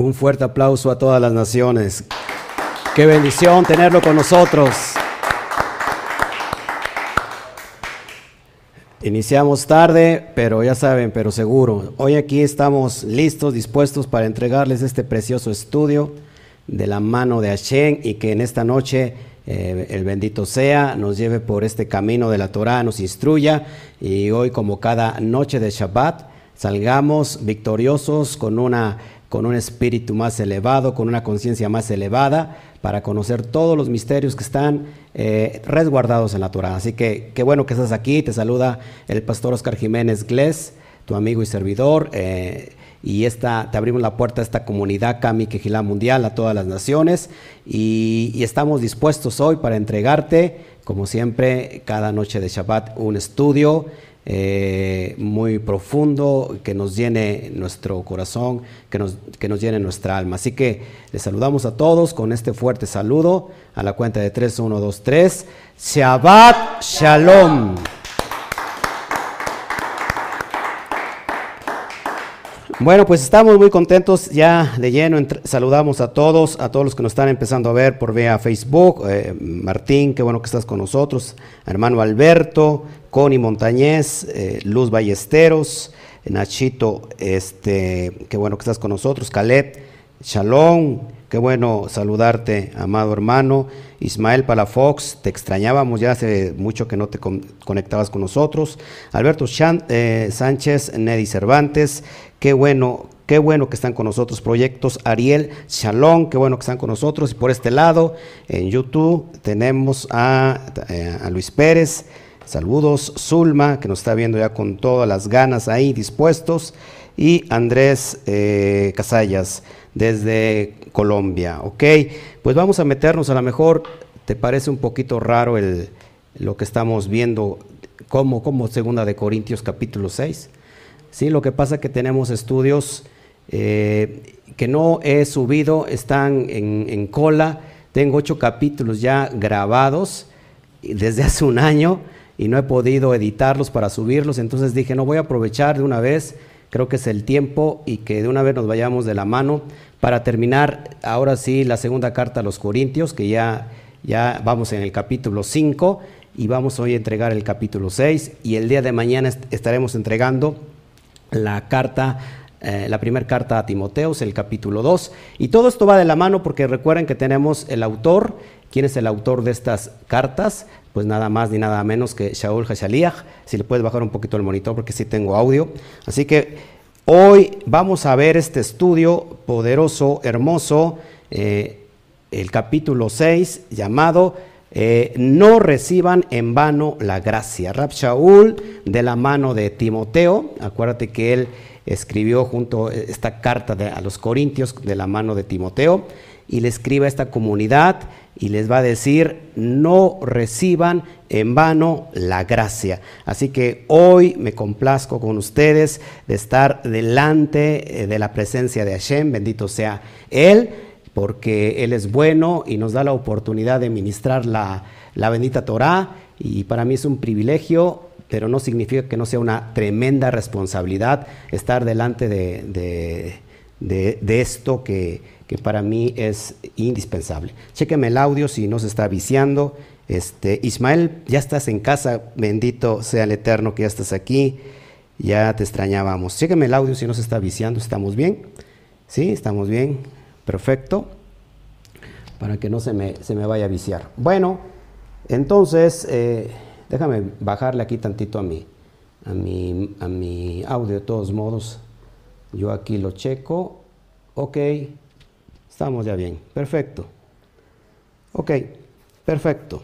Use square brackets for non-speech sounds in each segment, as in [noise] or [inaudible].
Un fuerte aplauso a todas las naciones. Qué bendición tenerlo con nosotros. Iniciamos tarde, pero ya saben, pero seguro. Hoy aquí estamos listos, dispuestos para entregarles este precioso estudio de la mano de Hashem y que en esta noche eh, el bendito sea nos lleve por este camino de la Torah, nos instruya y hoy como cada noche de Shabbat salgamos victoriosos con una con un espíritu más elevado, con una conciencia más elevada, para conocer todos los misterios que están eh, resguardados en la Torah. Así que qué bueno que estás aquí. Te saluda el pastor Oscar Jiménez Gles, tu amigo y servidor. Eh, y esta, te abrimos la puerta a esta comunidad Kami Quejilá Mundial, a todas las naciones. Y, y estamos dispuestos hoy para entregarte, como siempre, cada noche de Shabbat, un estudio eh, muy profundo, que nos llene nuestro corazón, que nos, que nos llene nuestra alma. Así que les saludamos a todos con este fuerte saludo a la cuenta de 3, 1, 2, 3. Shabbat Shalom. Bueno, pues estamos muy contentos ya de lleno. saludamos a todos, a todos los que nos están empezando a ver por vía Facebook. Eh, Martín, qué bueno que estás con nosotros. Hermano Alberto, Connie Montañez, eh, Luz Ballesteros, Nachito, este, qué bueno que estás con nosotros. Caleb, Shalom, qué bueno saludarte, amado hermano. Ismael Palafox, te extrañábamos ya hace mucho que no te conectabas con nosotros. Alberto eh, Sánchez, Neddy Cervantes, Qué bueno, qué bueno que están con nosotros. Proyectos Ariel Shalom, qué bueno que están con nosotros. Y por este lado, en YouTube, tenemos a, eh, Luis Pérez. Saludos, Zulma, que nos está viendo ya con todas las ganas ahí dispuestos. Y Andrés eh, Casallas, desde Colombia. Ok, pues vamos a meternos a lo mejor, ¿te parece un poquito raro el, lo que estamos viendo como, como segunda de Corintios capítulo 6? ¿sí? Lo que pasa es que tenemos estudios eh, que no he subido, están en, cola. Tengo ocho capítulos ya grabados desde [laughs] hace un año y no he podido editarlos para subirlos. Entonces dije, no voy a aprovechar de una vez, creo que es el tiempo y que de una vez nos vayamos de la mano para terminar ahora sí la segunda carta a los Corintios, que ya, ya vamos en el capítulo 5 y vamos hoy a entregar el capítulo 6 y el día de mañana estaremos entregando la carta, eh, la primera carta a Timoteos, el capítulo 2. Y todo esto va de la mano porque recuerden que tenemos el autor. ¿Quién es el autor de estas cartas? Pues nada más ni nada menos que Shaul Hashaliach. Si le puedes bajar un poquito el monitor porque sí tengo audio. Así que hoy vamos a ver este estudio poderoso, hermoso, eh, el capítulo 6, llamado eh, no reciban en vano la gracia. Rab Shaul, de la mano de Timoteo, acuérdate que él escribió junto esta carta a los Corintios de la mano de Timoteo y le escribe a esta comunidad y les va a decir, no reciban en vano la gracia. Así que hoy me complazco con ustedes de estar delante eh, de la presencia de Hashem, bendito sea Él porque Él es bueno y nos da la oportunidad de ministrar la, bendita Torah y para mí es un privilegio, pero no significa que no sea una tremenda responsabilidad estar delante de, esto que, para mí es indispensable. Chéqueme el audio si no se está viciando. Este, Ismael, ya estás en casa, bendito sea el Eterno que ya estás aquí, ya te extrañábamos. Chéqueme el audio si no se está viciando, ¿estamos bien? ¿Sí? ¿Estamos bien? Perfecto. Para que no se me, se me vaya a viciar. Bueno, entonces, eh, déjame bajarle aquí tantito a a, mi, a mi audio de todos modos. Yo aquí lo checo. Ok, estamos ya bien. Perfecto. Ok, perfecto.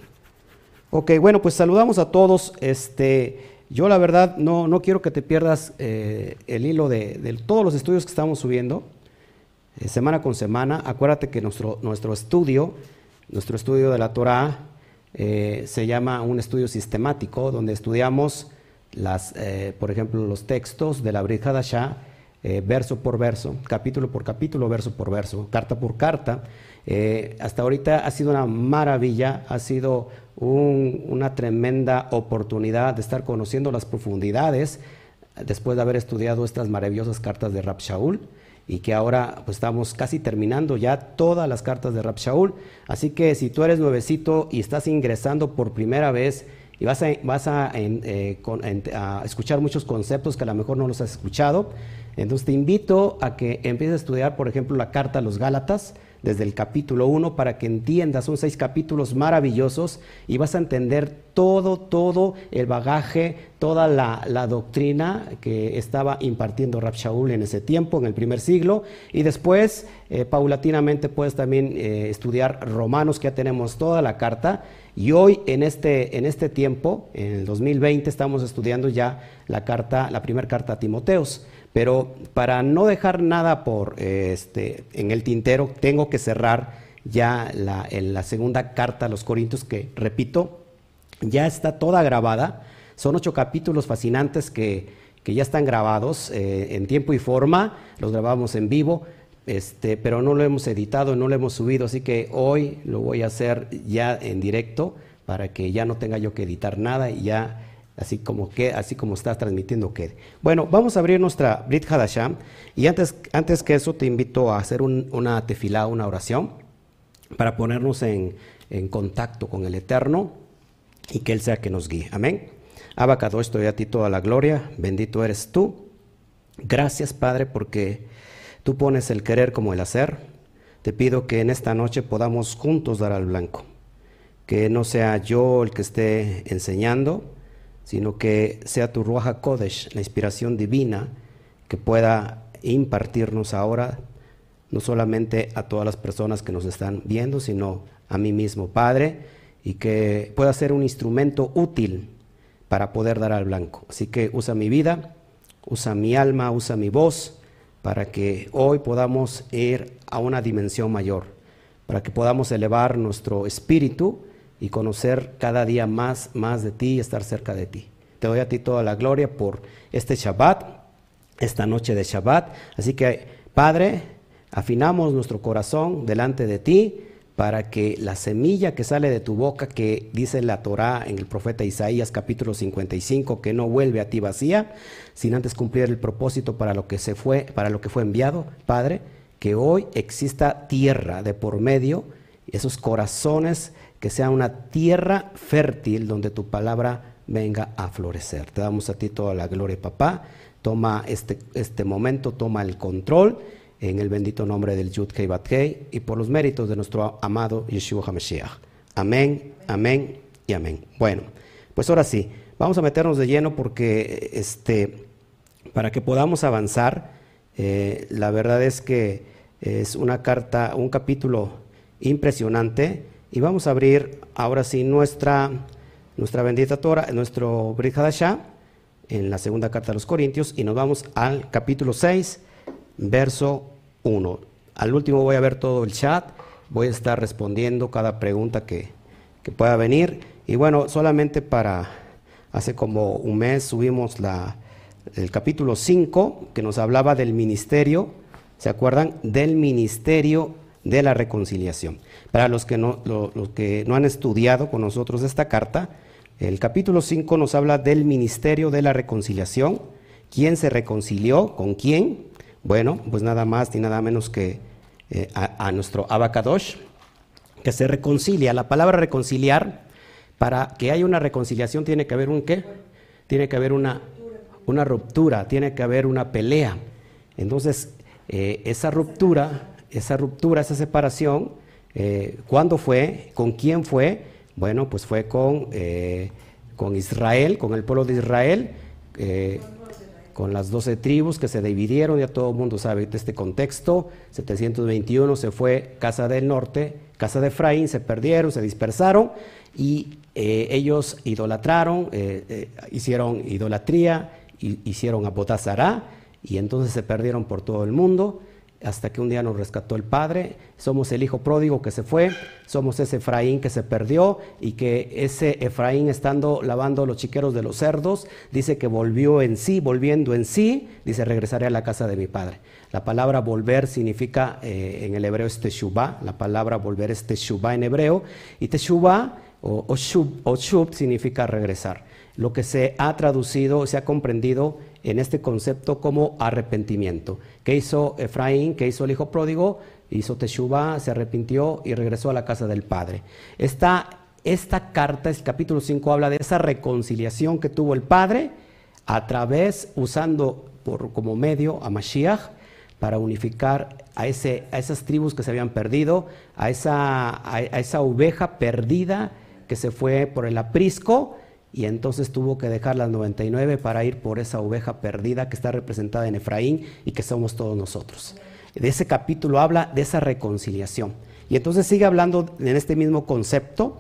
Ok, bueno, pues saludamos a todos. Este, yo la verdad no, no quiero que te pierdas eh, el hilo de, todos los estudios que estamos subiendo. Eh, semana con semana. Acuérdate que nuestro, nuestro estudio, nuestro estudio de la Torah, eh, se llama un estudio sistemático, donde estudiamos, las, por ejemplo, los textos de la Brit Hadashah, verso por verso, capítulo por capítulo, verso por verso, carta por carta. hasta ahorita ha sido una maravilla, ha sido una tremenda oportunidad de estar conociendo las profundidades después de haber estudiado estas maravillosas cartas de Rab Shaul y que ahora pues estamos casi terminando ya todas las cartas de Rab Shaul. Así que si tú eres nuevecito y estás ingresando por primera vez y vas a, eh, a escuchar muchos conceptos que a lo mejor no los has escuchado, entonces te invito a que empieces a estudiar, por ejemplo, la carta a los Gálatas desde el capítulo 1 para que entiendas, son seis capítulos maravillosos y vas a entender todo, todo el bagaje, toda la, doctrina que estaba impartiendo Rab Shaul en ese tiempo, en el primer siglo, y después, eh, paulatinamente, puedes también eh, estudiar Romanos, que ya tenemos toda la carta, y hoy en este, en este tiempo, en el 2020, estamos estudiando ya la carta, la primera carta a Timoteos. Pero para no dejar nada por este, en el tintero, tengo que cerrar ya la, segunda carta a los Corintios, que repito, ya está toda grabada. Son ocho capítulos fascinantes que, ya están grabados eh, en tiempo y forma, los grabamos en vivo, este, pero no lo hemos editado, no lo hemos subido, así que hoy lo voy a hacer ya en directo para que ya no tenga yo que editar nada y ya así como, que, así como está transmitiendo quede. Bueno, vamos a abrir nuestra Brit Hadasham y antes, antes que eso te invito a hacer una tefilá, una oración, para ponernos en, contacto con el Eterno y que Él sea que nos guíe. Amén. Abacado, estoy a ti toda la gloria, bendito eres tú. Gracias, Padre, porque tú pones el querer como el hacer. Te pido que en esta noche podamos juntos dar al blanco. Que no sea yo el que esté enseñando, sino que sea tu Ruach Kodesh, la inspiración divina, que pueda impartirnos ahora, no solamente a todas las personas que nos están viendo, sino a mí mismo, Padre, y que pueda ser un instrumento útil para poder dar al blanco. Así que usa mi vida, usa mi alma, usa mi voz, para que hoy podamos ir a una dimensión mayor, para que podamos elevar nuestro espíritu y conocer cada día más, más de ti y estar cerca de ti. Te doy a ti toda la gloria por este Shabbat, esta noche de Shabbat. Así que, Padre, afinamos nuestro corazón delante de ti para que la semilla que sale de tu boca, que dice la Torá en el profeta Isaías capítulo 55, que no vuelve a ti vacía, sin antes cumplir el propósito para lo que se fue, para lo que fue enviado, Padre, que hoy exista tierra de por medio, esos corazones que sea una tierra fértil donde tu palabra venga a florecer. Te damos a ti toda la gloria, papá. Toma este, este momento, toma el control en el bendito nombre del Yud Kei Bat y por los méritos de nuestro amado Yeshua HaMashiach. Amén, amén y amén. Bueno, pues ahora sí, vamos a meternos de lleno porque este, para que podamos avanzar, eh, la verdad es que es una carta, un capítulo impresionante y vamos a abrir ahora sí nuestra, nuestra bendita Torah, nuestro Brit en la segunda carta de los Corintios, y nos vamos al capítulo 6, verso 1. Al último voy a ver todo el chat, voy a estar respondiendo cada pregunta que, que pueda venir. Y bueno, solamente para, hace como un mes subimos la, el capítulo 5, que nos hablaba del ministerio, ¿se acuerdan? Del ministerio de la reconciliación. Para los que no, los que no han estudiado con nosotros esta carta, el capítulo 5 nos habla del ministerio de la reconciliación. ¿Quién se reconcilió? ¿Con quién? Bueno, pues nada más ni nada menos que eh, a, nuestro Abacadosh, que se reconcilia. La palabra reconciliar, para que haya una reconciliación tiene que haber un qué? Tiene que haber una, ruptura, tiene que haber una pelea. Entonces, eh, esa ruptura esa ruptura, esa separación, eh, ¿cuándo fue? ¿Con quién fue? Bueno, pues fue con, eh, con Israel, con el pueblo de Israel, eh, con las doce tribus que se dividieron, ya todo el mundo sabe de este contexto, 721 se fue Casa del Norte, Casa de Efraín, se perdieron, se dispersaron y ellos idolatraron, hicieron idolatría, hicieron apotazará y entonces se perdieron por todo el mundo hasta que un día nos rescató el Padre. Somos el hijo pródigo que se fue, somos ese Efraín que se perdió y que ese Efraín estando lavando los chiqueros de los cerdos, dice que volvió en sí, volviendo en sí, dice regresaré a la casa de mi Padre. La palabra volver significa eh, en el hebreo es teshuvah, la palabra volver es teshuvah en hebreo y teshuvah o, o, shub, significa regresar. Lo que se ha traducido, se ha comprendido en este concepto como arrepentimiento. ¿Qué hizo Efraín? ¿Qué hizo el hijo pródigo? Hizo Teshuvah, se arrepintió y regresó a la casa del Padre. Esta, esta carta, el capítulo 5, habla de esa reconciliación que tuvo el Padre a través, usando por, como medio a Mashiach, para unificar a, ese, a esas tribus que se habían perdido, a esa, a esa oveja perdida que se fue por el aprisco y entonces tuvo que dejar las 99 para ir por esa oveja perdida que está representada en Efraín y que somos todos nosotros. De ese capítulo habla de esa reconciliación. Y entonces sigue hablando en este mismo concepto.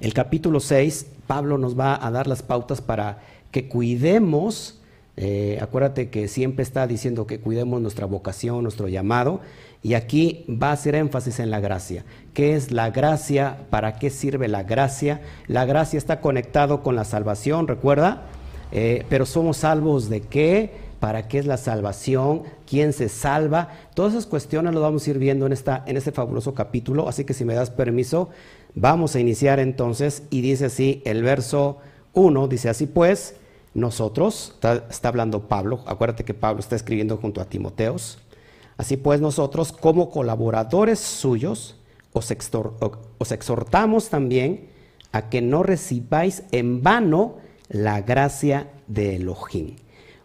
El capítulo 6, Pablo nos va a dar las pautas para que cuidemos eh, acuérdate que siempre está diciendo que cuidemos nuestra vocación, nuestro llamado, y aquí va a hacer énfasis en la gracia. ¿Qué es la gracia? ¿Para qué sirve la gracia? La gracia está conectado con la salvación, recuerda, eh, pero somos salvos de qué? ¿Para qué es la salvación? ¿Quién se salva? Todas esas cuestiones las vamos a ir viendo en, esta, en este fabuloso capítulo, así que si me das permiso, vamos a iniciar entonces, y dice así el verso 1, dice así pues, nosotros, está, hablando Pablo, acuérdate que Pablo está escribiendo junto a Timoteos, así pues nosotros como colaboradores suyos os, exhortamos también a que no recibáis en vano la gracia de Elohim.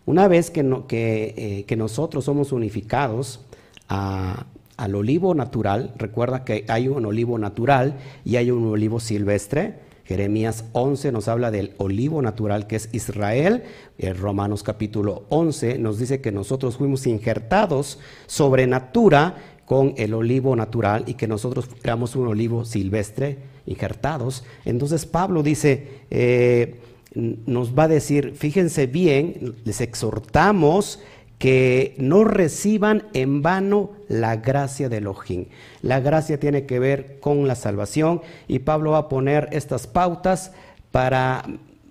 Una vez que, eh, nosotros somos unificados al olivo natural, recuerda que hay un olivo natural y hay un olivo silvestre, Jeremías 11 nos habla del olivo natural que es Israel. En Romanos capítulo 11 nos dice que nosotros fuimos injertados sobre natura con el olivo natural y que nosotros éramos un olivo silvestre injertados. Entonces Pablo dice, eh, nos va a decir, fíjense bien, les exhortamos que no reciban en vano la gracia de Elohim. La gracia tiene que ver con la salvación y Pablo va a poner estas pautas para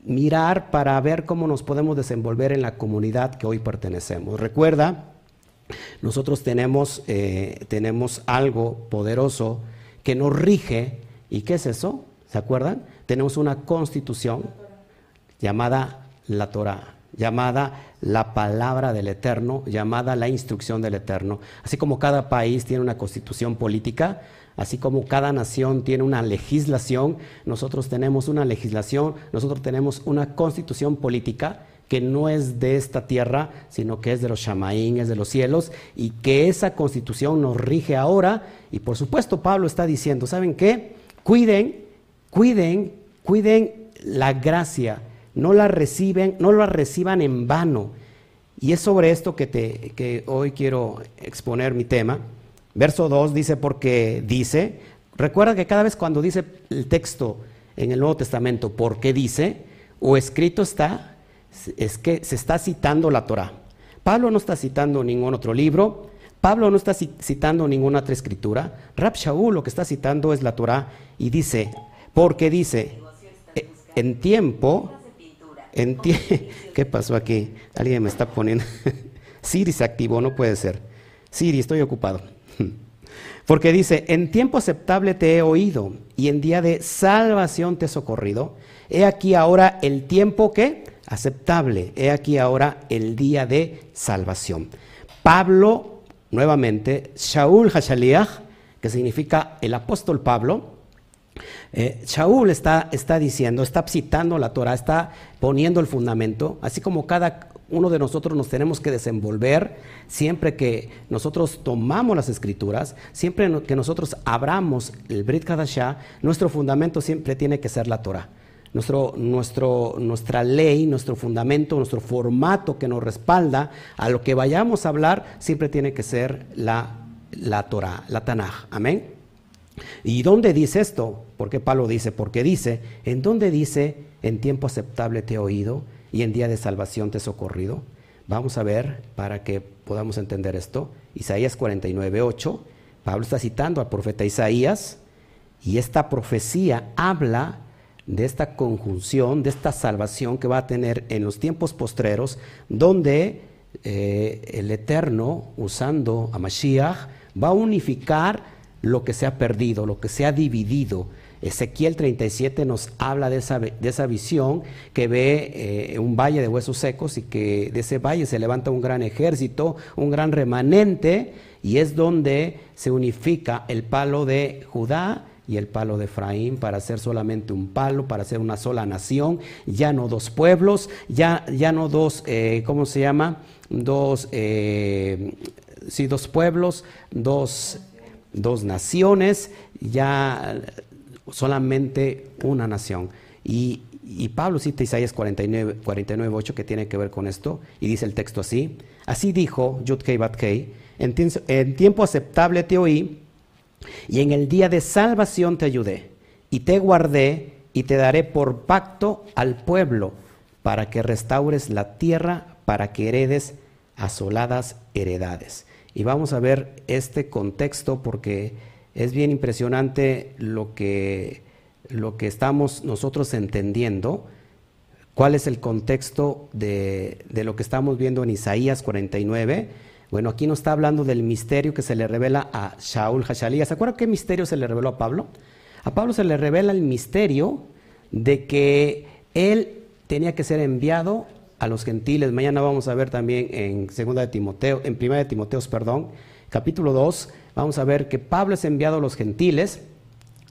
mirar, para ver cómo nos podemos desenvolver en la comunidad que hoy pertenecemos. Recuerda, nosotros tenemos, eh, tenemos algo poderoso que nos rige. ¿Y qué es eso? ¿Se acuerdan? Tenemos una constitución llamada la Torah llamada la palabra del Eterno, llamada la instrucción del Eterno. Así como cada país tiene una constitución política, así como cada nación tiene una legislación, nosotros tenemos una legislación, nosotros tenemos una constitución política que no es de esta tierra, sino que es de los shamaín, es de los cielos, y que esa constitución nos rige ahora. Y por supuesto Pablo está diciendo, ¿saben qué? Cuiden, cuiden, cuiden la gracia no la reciben, no la reciban en vano. Y es sobre esto que, te, que hoy quiero exponer mi tema. Verso 2 dice, porque dice, recuerda que cada vez cuando dice el texto en el Nuevo Testamento, porque dice, o escrito está, es que se está citando la Torah. Pablo no está citando ningún otro libro, Pablo no está citando ninguna otra escritura. Rab Shaul lo que está citando es la Torah y dice, porque dice, en tiempo [laughs] ¿Qué pasó aquí? Alguien me está poniendo. [laughs] Siri se activó, no puede ser. Siri, estoy ocupado. [laughs] Porque dice, en tiempo aceptable te he oído y en día de salvación te he socorrido. He aquí ahora el tiempo que aceptable. He aquí ahora el día de salvación. Pablo, nuevamente, Shaul Hashaliach, que significa el apóstol Pablo, eh, Shaul está, está diciendo, está citando la Torah, está poniendo el fundamento, así como cada uno de nosotros nos tenemos que desenvolver siempre que nosotros tomamos las escrituras, siempre que nosotros abramos el Brit Kadashah, nuestro fundamento siempre tiene que ser la Torah. Nuestro, nuestro, nuestra ley, nuestro fundamento, nuestro formato que nos respalda a lo que vayamos a hablar, siempre tiene que ser la, la Torah, la Tanaj. Amén. ¿Y dónde dice esto? Porque Pablo dice, porque dice, ¿en dónde dice, en tiempo aceptable te he oído y en día de salvación te he socorrido? Vamos a ver para que podamos entender esto. Isaías 49, 8. Pablo está citando al profeta Isaías y esta profecía habla de esta conjunción, de esta salvación que va a tener en los tiempos postreros, donde eh, el Eterno, usando a Mashiach, va a unificar lo que se ha perdido, lo que se ha dividido. Ezequiel 37 nos habla de esa, de esa visión que ve eh, un valle de huesos secos y que de ese valle se levanta un gran ejército, un gran remanente, y es donde se unifica el palo de Judá y el palo de Efraín para ser solamente un palo, para ser una sola nación, ya no dos pueblos, ya, ya no dos, eh, ¿cómo se llama? Dos, eh, sí, dos pueblos, dos, dos naciones, ya solamente una nación. Y, Pablo cita Isaías 49, 49, 8 que tiene que ver con esto, y dice el texto así, así dijo Yudkei Batkei, en, en tiempo aceptable te oí, y en el día de salvación te ayudé, y te guardé, y te daré por pacto al pueblo, para que restaures la tierra, para que heredes asoladas heredades. Y vamos a ver este contexto porque es bien impresionante lo que, lo que estamos nosotros entendiendo, cuál es el contexto de, lo que estamos viendo en Isaías 49. Bueno, aquí nos está hablando del misterio que se le revela a Shaul Hashalía. ¿Se acuerdan qué misterio se le reveló a Pablo? A Pablo se le revela el misterio de que él tenía que ser enviado a los gentiles. Mañana vamos a ver también en segunda de Timoteo, en primera de Timoteos, perdón, capítulo 2, vamos a ver que Pablo es enviado a los gentiles.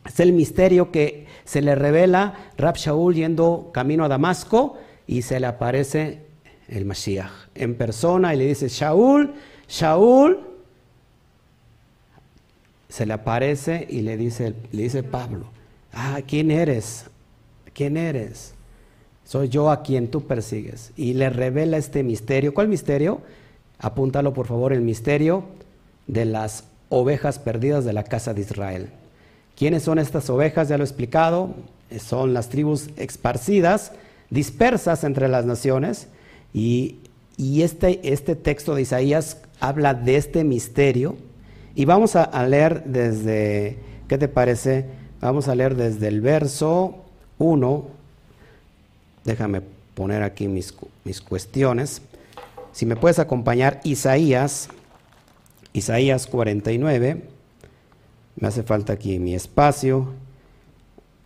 Es el misterio que se le revela Rab Shaul yendo camino a Damasco y se le aparece el Mashiach en persona y le dice, Shaul, Shaul, se le aparece y le dice, le dice Pablo, ah, ¿quién eres? ¿Quién eres? Soy yo a quien tú persigues. Y le revela este misterio. ¿Cuál misterio? Apúntalo por favor, el misterio de las ovejas perdidas de la casa de Israel. ¿Quiénes son estas ovejas? Ya lo he explicado. Son las tribus esparcidas, dispersas entre las naciones. Y, este, este, texto de Isaías habla de este misterio. Y vamos a, leer desde, ¿qué te parece? Vamos a leer desde el verso 1. Déjame poner aquí mis, mis cuestiones. Si me puedes acompañar, Isaías Isaías 49, me hace falta aquí mi espacio.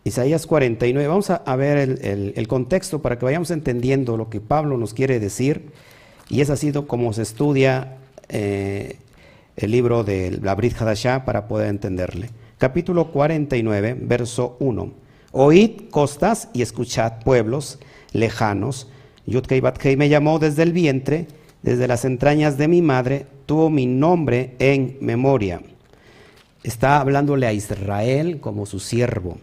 Isaías 49, vamos a, ver el, contexto para que vayamos entendiendo lo que Pablo nos quiere decir. Y es así como se estudia eh, el libro de la Brit Hadashah para poder entenderle. Capítulo 49, verso 1. Oíd costas y escuchad pueblos lejanos. Yudkei me llamó desde el vientre, desde las entrañas de mi madre tuvo mi nombre en memoria. Está hablándole a Israel como su siervo.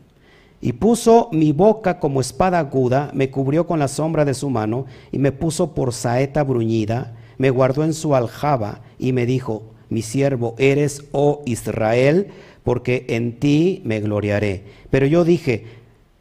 Y puso mi boca como espada aguda, me cubrió con la sombra de su mano y me puso por saeta bruñida, me guardó en su aljaba y me dijo, mi siervo eres, oh Israel, porque en ti me gloriaré. Pero yo dije,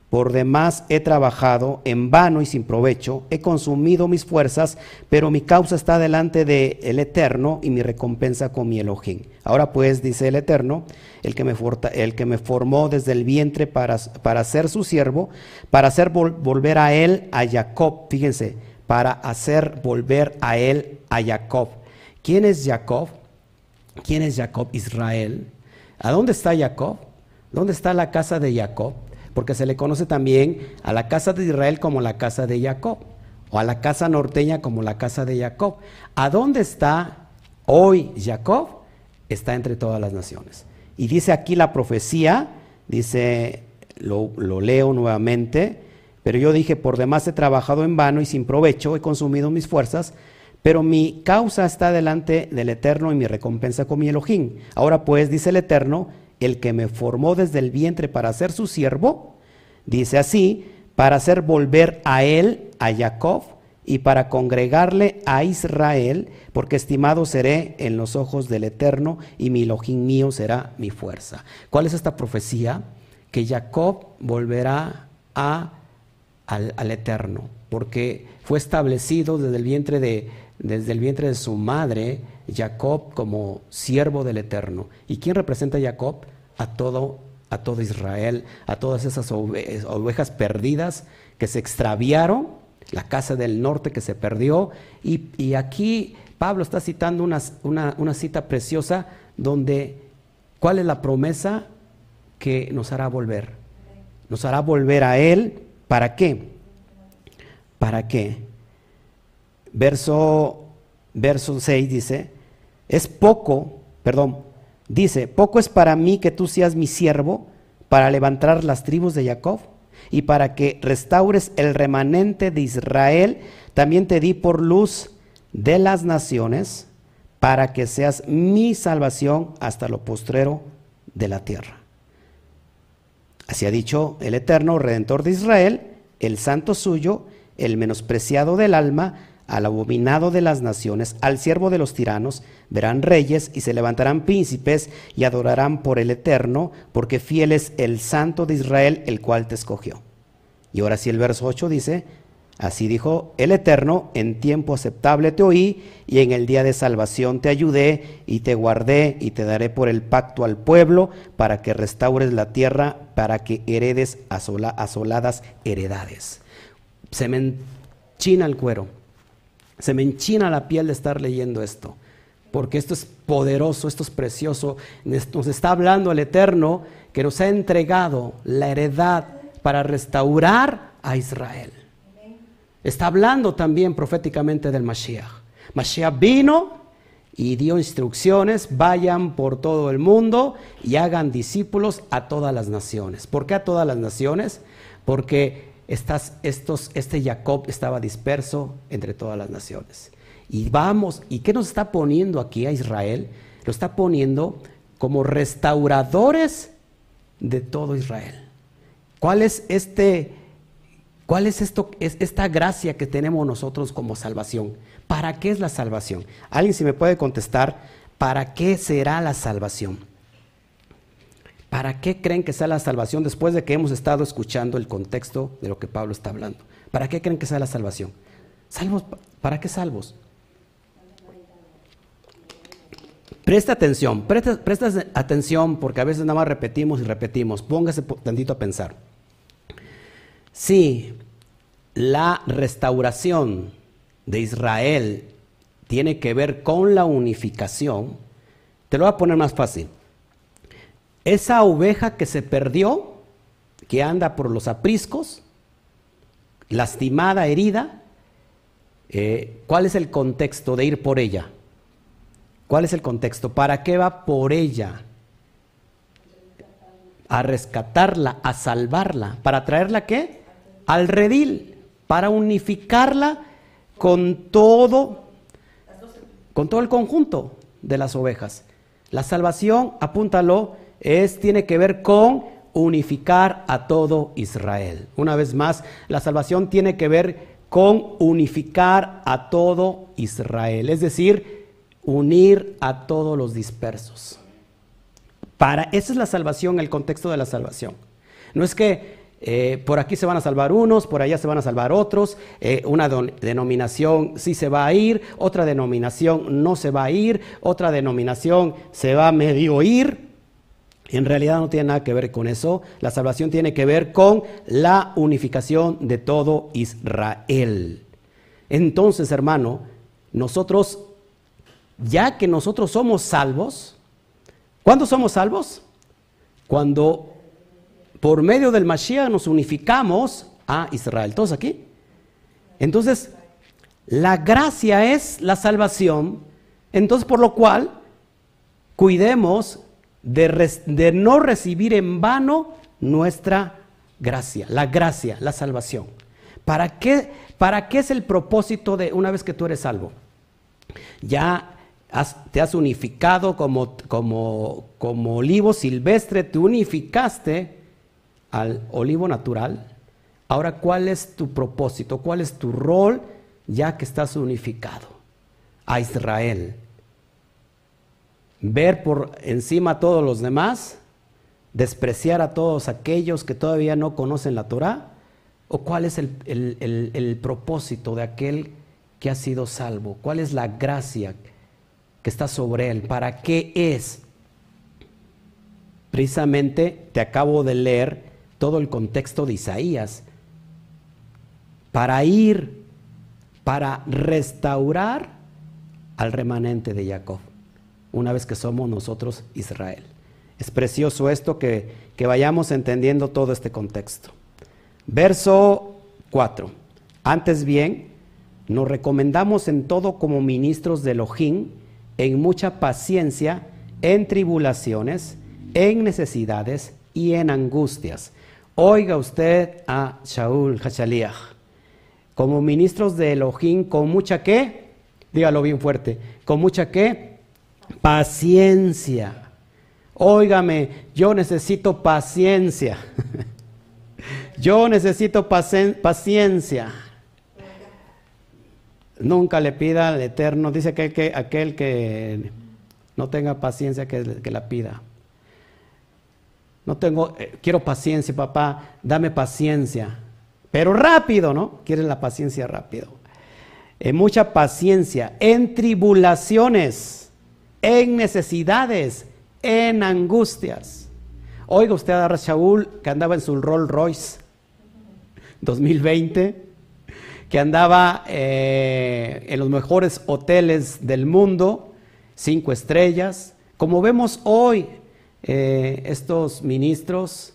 por demás he trabajado en vano y sin provecho, he consumido mis fuerzas, pero mi causa está delante del el Eterno y mi recompensa con mi Elohim. Ahora pues, dice el Eterno, el que me, el que me formó desde el vientre para, para ser su siervo, para hacer volver a él a Jacob, fíjense, para hacer volver a él a Jacob. ¿Quién es Jacob? ¿Quién es Jacob? Israel. ¿A dónde está Jacob? ¿Dónde está la casa de Jacob? Porque se le conoce también a la casa de Israel como la casa de Jacob, o a la casa norteña como la casa de Jacob. ¿A dónde está hoy Jacob? Está entre todas las naciones. Y dice aquí la profecía, dice, lo, leo nuevamente, pero yo dije, por demás he trabajado en vano y sin provecho, he consumido mis fuerzas, pero mi causa está delante del Eterno y mi recompensa con mi Elohim. Ahora pues, dice el Eterno, el que me formó desde el vientre para ser su siervo, dice así, para hacer volver a él, a Jacob, y para congregarle a Israel, porque estimado seré en los ojos del Eterno, y mi Elohim mío será mi fuerza. ¿Cuál es esta profecía? Que Jacob volverá a, al, al Eterno, porque fue establecido desde el vientre de, desde el vientre de su madre, Jacob como siervo del Eterno. ¿Y quién representa a Jacob? A todo, a todo Israel, a todas esas ovejas perdidas que se extraviaron, la casa del norte que se perdió. Y, aquí Pablo está citando una, una cita preciosa donde, ¿cuál es la promesa que nos hará volver? nos hará volver a Él. ¿Para qué? ¿Para qué? Verso, verso 6 dice, es poco, perdón, dice, poco es para mí que tú seas mi siervo para levantar las tribus de Jacob y para que restaures el remanente de Israel. También te di por luz de las naciones para que seas mi salvación hasta lo postrero de la tierra. Así ha dicho el eterno Redentor de Israel, el santo suyo, el menospreciado del alma, al abominado de las naciones, al siervo de los tiranos, verán reyes y se levantarán príncipes y adorarán por el eterno, porque fiel es el santo de Israel, el cual te escogió. Y ahora sí el verso 8 dice, Así dijo el Eterno, en tiempo aceptable te oí y en el día de salvación te ayudé y te guardé y te daré por el pacto al pueblo para que restaures la tierra, para que heredes asoladas heredades. Se me enchina el cuero, se me enchina la piel de estar leyendo esto, porque esto es poderoso, esto es precioso. Nos está hablando el Eterno que nos ha entregado la heredad para restaurar a Israel. Está hablando también proféticamente del Mashiach. Mashiach vino y dio instrucciones, vayan por todo el mundo y hagan discípulos a todas las naciones. ¿Por qué a todas las naciones? Porque estas, estos, este Jacob estaba disperso entre todas las naciones. Y vamos, ¿y qué nos está poniendo aquí a Israel? Lo está poniendo como restauradores de todo Israel. ¿Cuál es este ¿Cuál es, esto, es esta gracia que tenemos nosotros como salvación? ¿Para qué es la salvación? Alguien si me puede contestar, ¿para qué será la salvación? ¿Para qué creen que sea la salvación después de que hemos estado escuchando el contexto de lo que Pablo está hablando? ¿Para qué creen que sea la salvación? ¿Salvos? ¿Para qué salvos? Presta atención, presta, atención porque a veces nada más repetimos y repetimos. Póngase tantito a pensar. Si la restauración de Israel tiene que ver con la unificación, te lo voy a poner más fácil. Esa oveja que se perdió, que anda por los apriscos, lastimada, herida, eh, ¿cuál es el contexto de ir por ella? ¿Cuál es el contexto? ¿Para qué va por ella? A rescatarla, a salvarla. ¿Para traerla qué? al redil para unificarla con todo, con todo el conjunto de las ovejas. La salvación, apúntalo, es, tiene que ver con unificar a todo Israel. Una vez más, la salvación tiene que ver con unificar a todo Israel, es decir, unir a todos los dispersos. Para esa es la salvación, el contexto de la salvación. No es que eh, por aquí se van a salvar unos, por allá se van a salvar otros, eh, una denominación sí se va a ir, otra denominación no se va a ir, otra denominación se va a medio ir. En realidad no tiene nada que ver con eso. La salvación tiene que ver con la unificación de todo Israel. Entonces, hermano, nosotros, ya que nosotros somos salvos, ¿cuándo somos salvos? Cuando por medio del Mashiach nos unificamos a Israel. ¿Todos aquí? Entonces, la gracia es la salvación. Entonces, por lo cual, cuidemos de, no recibir en vano nuestra gracia, la gracia, la salvación. ¿Para qué, ¿Para qué es el propósito de una vez que tú eres salvo? Ya te has unificado como, como, como olivo silvestre, te unificaste al olivo natural. Ahora, ¿cuál es tu propósito? ¿Cuál es tu rol ya que estás unificado? A Israel. Ver por encima a todos los demás, despreciar a todos aquellos que todavía no conocen la Torah, o cuál es el, propósito de aquel que ha sido salvo, cuál es la gracia que está sobre él, para qué es. Precisamente te acabo de leer todo el contexto de Isaías, para ir, para restaurar al remanente de Jacob, una vez que somos nosotros Israel. Es precioso esto que, que vayamos entendiendo todo este contexto. Verso 4. Antes bien, nos recomendamos en todo como ministros de Elohim, en mucha paciencia, en tribulaciones, en necesidades y en angustias. Oiga usted a Shaul Hachaliah, como ministros de Elohim, con mucha qué, dígalo bien fuerte, con mucha qué, paciencia. Óigame, yo necesito paciencia. [laughs] yo necesito paciencia. Nunca le pida al Eterno, dice aquel que, aquel que no tenga paciencia que, que la pida. No tengo, eh, quiero paciencia, papá, dame paciencia. Pero rápido, ¿no? Quieren la paciencia rápido. En mucha paciencia, en tribulaciones, en necesidades, en angustias. Oiga usted a Shaul que andaba en su Rolls Royce 2020 que andaba eh, en los mejores hoteles del mundo, cinco estrellas. Como vemos hoy, eh, estos ministros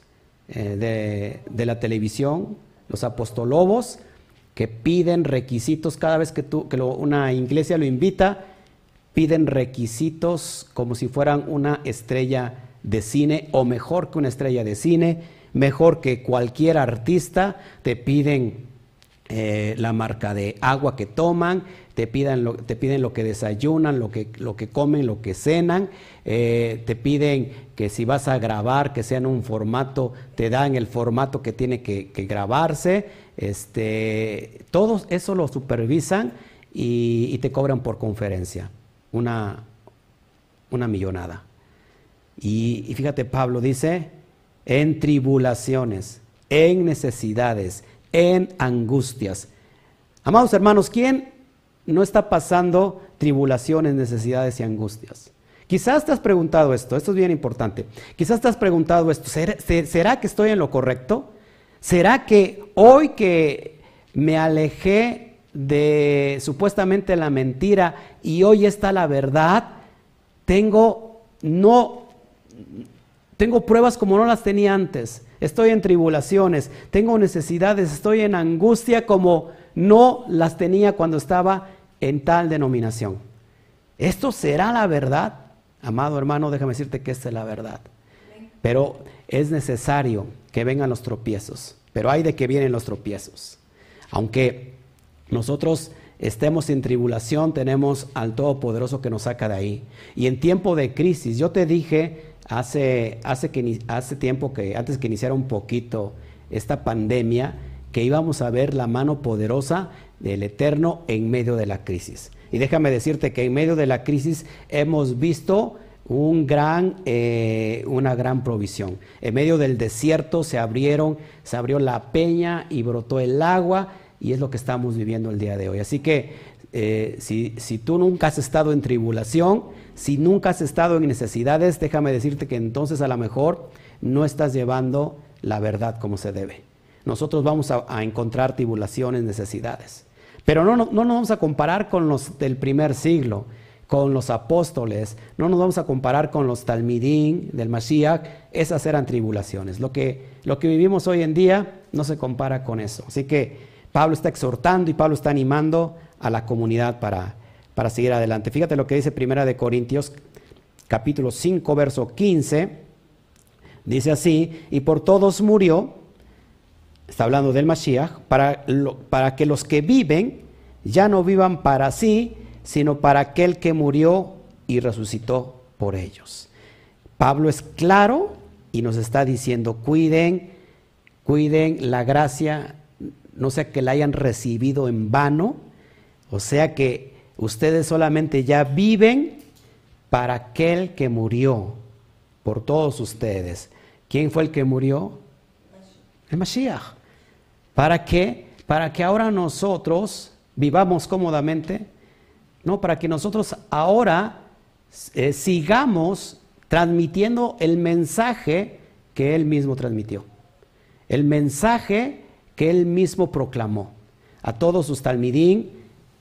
eh, de, la televisión, los apostolobos, que piden requisitos cada vez que, tú, que una iglesia lo invita, piden requisitos como si fueran una estrella de cine o mejor que una estrella de cine, mejor que cualquier artista, te piden eh, la marca de agua que toman, te, piden lo, te piden lo que desayunan, lo que, lo que comen, lo que cenan, eh, te piden que si vas a grabar, que sea en un formato, te dan el formato que tiene que, grabarse, este, todo eso lo supervisan y, te cobran por conferencia, una, una millonada. Y, fíjate, Pablo dice, en tribulaciones, en necesidades, en angustias. Amados hermanos, ¿quién no está pasando tribulaciones, necesidades y angustias? Quizás te has preguntado esto, esto es bien importante. Quizás te has preguntado esto, ¿será, que estoy en lo correcto? ¿Será que hoy que me alejé de supuestamente la mentira y hoy está la verdad, tengo no tengo pruebas como no las tenía antes estoy en tribulaciones, tengo necesidades, estoy en angustia como no las tenía cuando estaba en tal denominación. ¿Esto será la verdad? Amado hermano, déjame decirte que esta es la verdad. Pero es necesario que vengan los tropiezos. Pero hay de que vienen los tropiezos. Aunque nosotros estemos en tribulación, tenemos al Todopoderoso que nos saca de ahí. Y en tiempo de crisis, yo te dije hace, hace, que, hace tiempo que, antes que iniciara un poquito esta pandemia, que íbamos a ver la mano poderosa del Eterno en medio de la crisis. Y déjame decirte que en medio de la crisis hemos visto un gran, eh, una gran provisión. En medio del desierto se abrieron, se abrió la peña y brotó el agua y es lo que estamos viviendo el día de hoy. Así que eh, si, si tú nunca has estado en tribulación, si nunca has estado en necesidades, déjame decirte que entonces a lo mejor no estás llevando la verdad como se debe. Nosotros vamos a, encontrar tribulaciones, necesidades. Pero no, no, nos vamos a comparar con los del primer siglo, con los apóstoles, no nos vamos a comparar con los talmidín del Mashiach, esas eran tribulaciones. Lo que, lo que vivimos hoy en día no se compara con eso. Así que Pablo está exhortando y Pablo está animando a la comunidad para, para seguir adelante. Fíjate lo que dice Primera de Corintios, capítulo 5, verso 15. Dice así, y por todos murió, está hablando del Mashiach, para, para que los que viven ya no vivan para sí, sino para aquel que murió y resucitó por ellos. Pablo es claro y nos está diciendo, cuiden, cuiden la gracia, no sea que la hayan recibido en vano, o sea que Ustedes solamente ya viven para aquel que murió por todos ustedes. ¿Quién fue el que murió? El Mashiach. ¿Para qué? Para que ahora nosotros vivamos cómodamente. No, para que nosotros ahora eh, sigamos transmitiendo el mensaje que Él mismo transmitió. El mensaje que Él mismo proclamó a todos sus talmidín,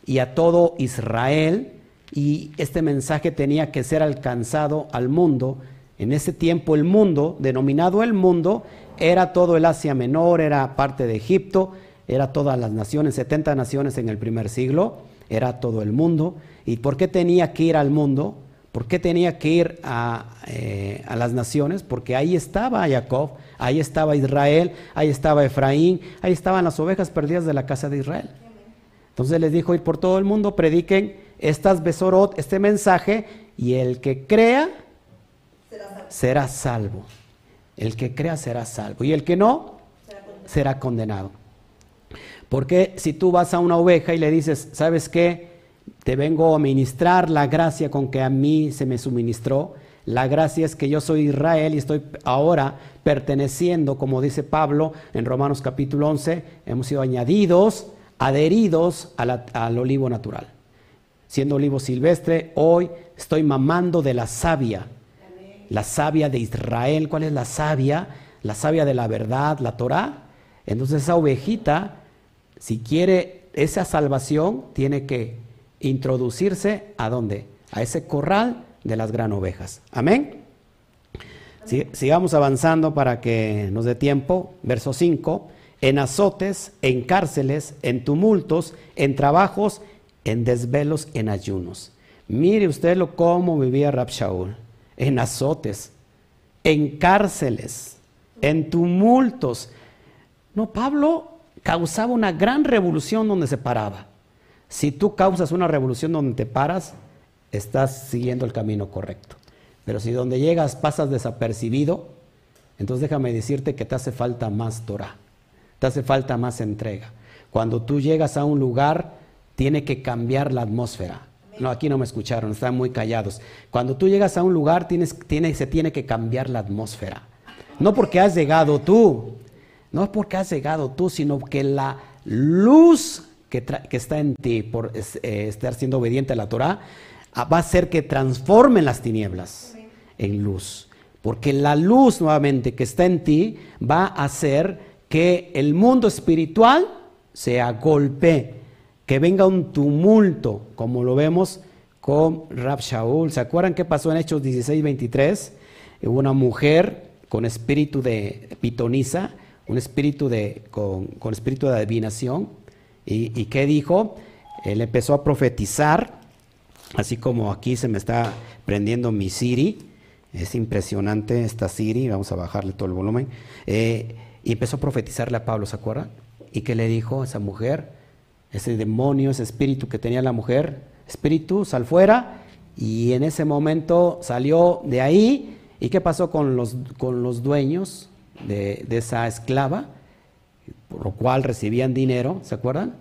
y a todo Israel, y este mensaje tenía que ser alcanzado al mundo En ese tiempo el mundo, denominado el mundo, era todo el Asia Menor, era parte de Egipto, era todas las naciones, 70 naciones en el primer siglo, era todo el mundo. ¿Y por qué tenía que ir al mundo? ¿Por qué tenía que ir a, eh, a, las naciones? Porque ahí estaba Jacob, ahí estaba Israel, ahí estaba Efraín, ahí estaban las ovejas perdidas de la casa de Israel. Entonces les dijo, ir por todo el mundo, prediquen estas besorot, este mensaje, y el que crea será salvo. El que crea será salvo. Y el que no, será condenado. Porque si tú vas a una oveja y le dices, ¿sabes qué? Te vengo a ministrar la gracia con que a mí se me suministró. La gracia es que yo soy Israel y estoy ahora perteneciendo, como dice Pablo en Romanos capítulo 11, hemos sido añadidos, adheridos al olivo natural. Siendo olivo silvestre, hoy estoy mamando de la savia la savia de Israel. ¿Cuál es la savia? La savia de la verdad, la Torah. Entonces esa ovejita, si quiere esa salvación, tiene que introducirse a dónde? A ese corral de las gran ovejas. Amén. sigamos avanzando para que nos dé tiempo. Verso 5. En azotes, en cárceles, en tumultos, en trabajos, en desvelos, en ayunos. Mire usted lo cómo vivía Rab Shaul en azotes, en cárceles, en tumultos. No, Pablo causaba una gran revolución donde se paraba. Si tú causas una revolución donde te paras, estás siguiendo el camino correcto. Pero si donde llegas pasas desapercibido, entonces déjame decirte que te hace falta más Torah, te hace falta más entrega. Cuando tú llegas a un lugar, tiene que cambiar la atmósfera. No, aquí no me escucharon, están muy callados. Cuando tú llegas a un lugar, tienes, tiene, se tiene que cambiar la atmósfera. No porque has llegado tú, no es porque has llegado tú, sino que la luz que, está en ti por eh, estar siendo obediente a la Torah ah, va a hacer que transformen las tinieblas en luz. Porque la luz nuevamente que está en ti va a hacer que el mundo espiritual se agolpe que venga un tumulto, como lo vemos con Rab Shaul. ¿Se acuerdan qué pasó en Hechos 16, 23? Hubo una mujer con espíritu de pitonisa, un espíritu de, con, espíritu de adivinación. ¿Y, qué dijo? Él empezó a profetizar, así como aquí se me está prendiendo mi Siri. Es impresionante esta Siri, vamos a bajarle todo el volumen. Eh, y empezó a profetizarle a Pablo, ¿se acuerdan? ¿Y qué le dijo esa mujer? ese demonio, ese espíritu que tenía la mujer, espíritu, sal fuera, y en ese momento salió de ahí, ¿y qué pasó con los, con los dueños de, esa esclava? Por lo cual recibían dinero, ¿se acuerdan?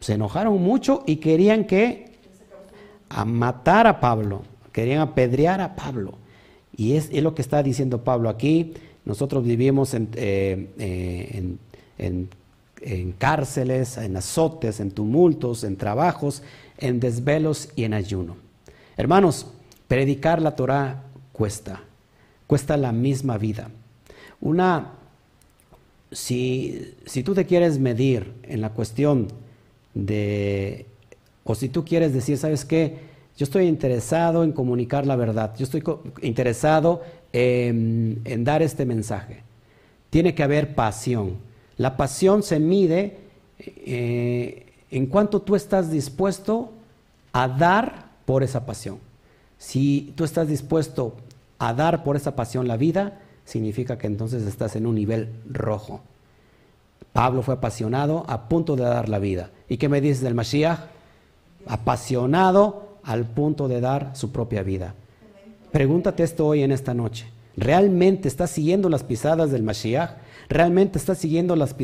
Se enojaron mucho y querían que a matar a Pablo, querían apedrear a Pablo. Y es, lo que está diciendo Pablo aquí. Nosotros vivimos en, eh, eh, en en cárceles, en azotes, en tumultos, en trabajos, en desvelos y en ayuno. Hermanos, predicar la Torah cuesta, cuesta la misma vida. Una, si, si tú te quieres medir en la cuestión de, o si tú quieres decir, ¿sabes qué? Yo estoy interesado en comunicar la verdad, yo estoy interesado en, dar este mensaje. Tiene que haber pasión la pasión se mide eh, en cuanto tú estás dispuesto a dar por esa pasión. Si tú estás dispuesto a dar por esa pasión la vida, significa que entonces estás en un nivel rojo. Pablo fue apasionado a punto de dar la vida. ¿Y qué me dices del Mashiach? Apasionado al punto de dar su propia vida. Pregúntate esto hoy en esta noche. ¿Realmente estás siguiendo las pisadas del Mashiach? ¿Realmente estás siguiendo las,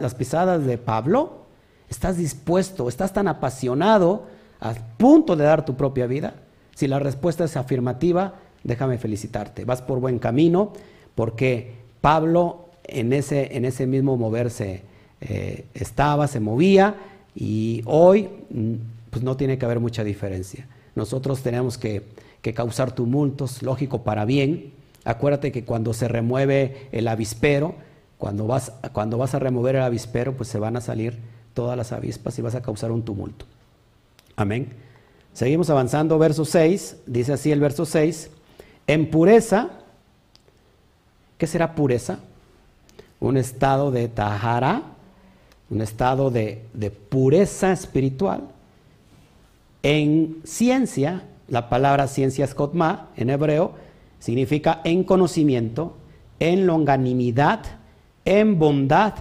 las pisadas de Pablo? ¿Estás dispuesto, estás tan apasionado a punto de dar tu propia vida? Si la respuesta es afirmativa, déjame felicitarte. Vas por buen camino porque Pablo en ese, en ese mismo moverse eh, estaba, se movía y hoy mm, pues no tiene que haber mucha diferencia. Nosotros tenemos que, que causar tumultos, lógico, para bien. Acuérdate que cuando se remueve el avispero, cuando vas, cuando vas a remover el avispero, pues se van a salir todas las avispas y vas a causar un tumulto. Amén. Seguimos avanzando, verso 6, dice así el verso 6, En pureza, ¿qué será pureza? Un estado de tahara, un estado de, pureza espiritual. En ciencia, la palabra ciencia es kotma en hebreo, significa en conocimiento, en longanimidad, en bondad,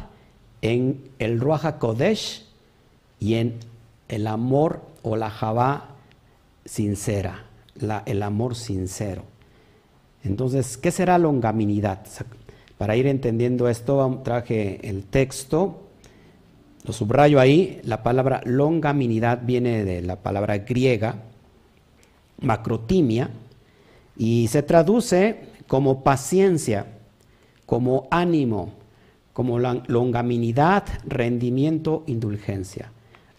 en el Ruach Kodesh y en el amor o la Javá sincera, el amor sincero. Entonces, ¿qué será longanimidad? Para ir entendiendo esto, traje el texto, lo subrayo ahí, la palabra longanimidad viene de la palabra griega, macrotimia, y se traduce como paciencia, como ánimo, como longanimidad, rendimiento, indulgencia.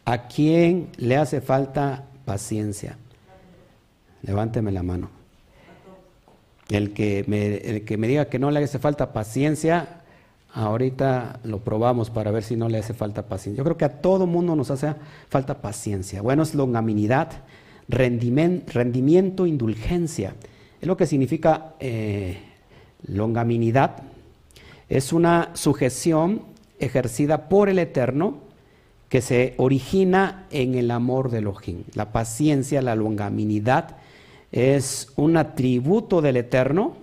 ¿A quién le hace falta paciencia? Levánteme la mano. El que, me, el que me diga que no le hace falta paciencia, ahorita lo probamos para ver si no le hace falta paciencia. Yo creo que a todo mundo nos hace falta paciencia. Bueno, es longanimidad, rendimiento, indulgencia. Es lo que significa eh, longanimidad. Es una sujeción ejercida por el Eterno que se origina en el amor de Elohim. La paciencia, la longanimidad es un atributo del Eterno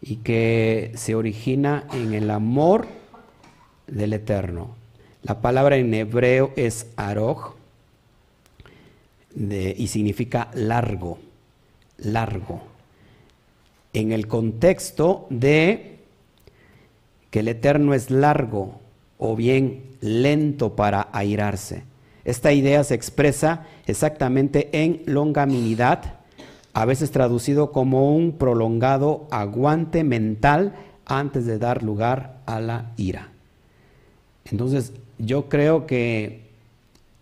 y que se origina en el amor del Eterno. La palabra en hebreo es aroj y significa largo, largo. En el contexto de que el Eterno es largo o bien lento para airarse. Esta idea se expresa exactamente en longanimidad, a veces traducido como un prolongado aguante mental antes de dar lugar a la ira. Entonces, yo creo que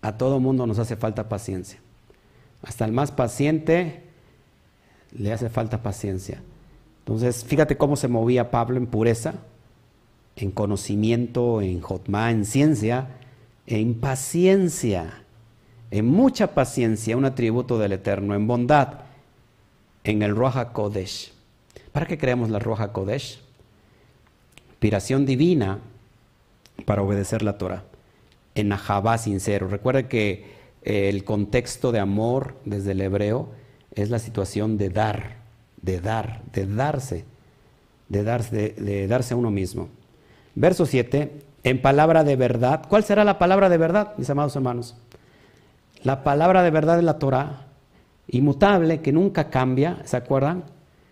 a todo mundo nos hace falta paciencia. Hasta el más paciente le hace falta paciencia. Entonces, fíjate cómo se movía Pablo en pureza, en conocimiento, en jotma, en ciencia, en paciencia, en mucha paciencia, un atributo del Eterno, en bondad, en el Roja Kodesh. ¿Para qué creemos la Roja Kodesh? Inspiración divina para obedecer la Torah. En Ahabá sincero. Recuerde que el contexto de amor desde el hebreo es la situación de dar, de dar, de darse, de darse, de, darse a uno mismo. Verso 7, en palabra de verdad. ¿Cuál será la palabra de verdad, mis amados hermanos? La palabra de verdad es la Torah, inmutable, que nunca cambia, ¿se acuerdan?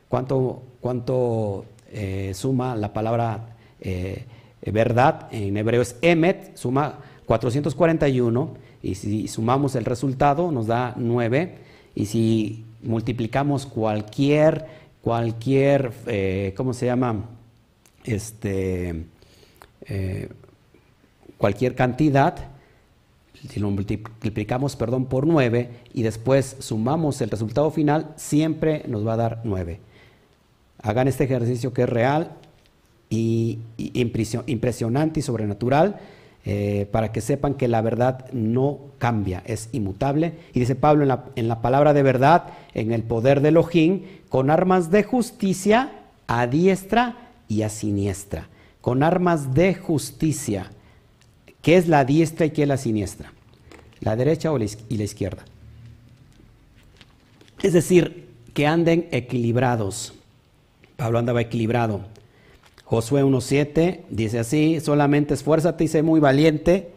¿Cuánto, cuánto eh, suma la palabra eh, verdad? En hebreo es emet, suma 441 y si sumamos el resultado nos da 9 y si multiplicamos cualquier, cualquier, eh, ¿cómo se llama? Este, cualquier cantidad, si lo multiplicamos, perdón, por 9 y después sumamos el resultado final, siempre nos va a dar 9. Hagan este ejercicio que es real y impresionante y sobrenatural eh, para que sepan que la verdad no cambia, es inmutable. Y dice Pablo en la, palabra de verdad, en el poder de Elohim, con armas de justicia a diestra y a siniestra. Con armas de justicia. ¿Qué es la diestra y qué es la siniestra? ¿La derecha y la izquierda? Es decir, que anden equilibrados. Pablo andaba equilibrado. Josué 1.7 dice así, solamente esfuérzate y sé muy valiente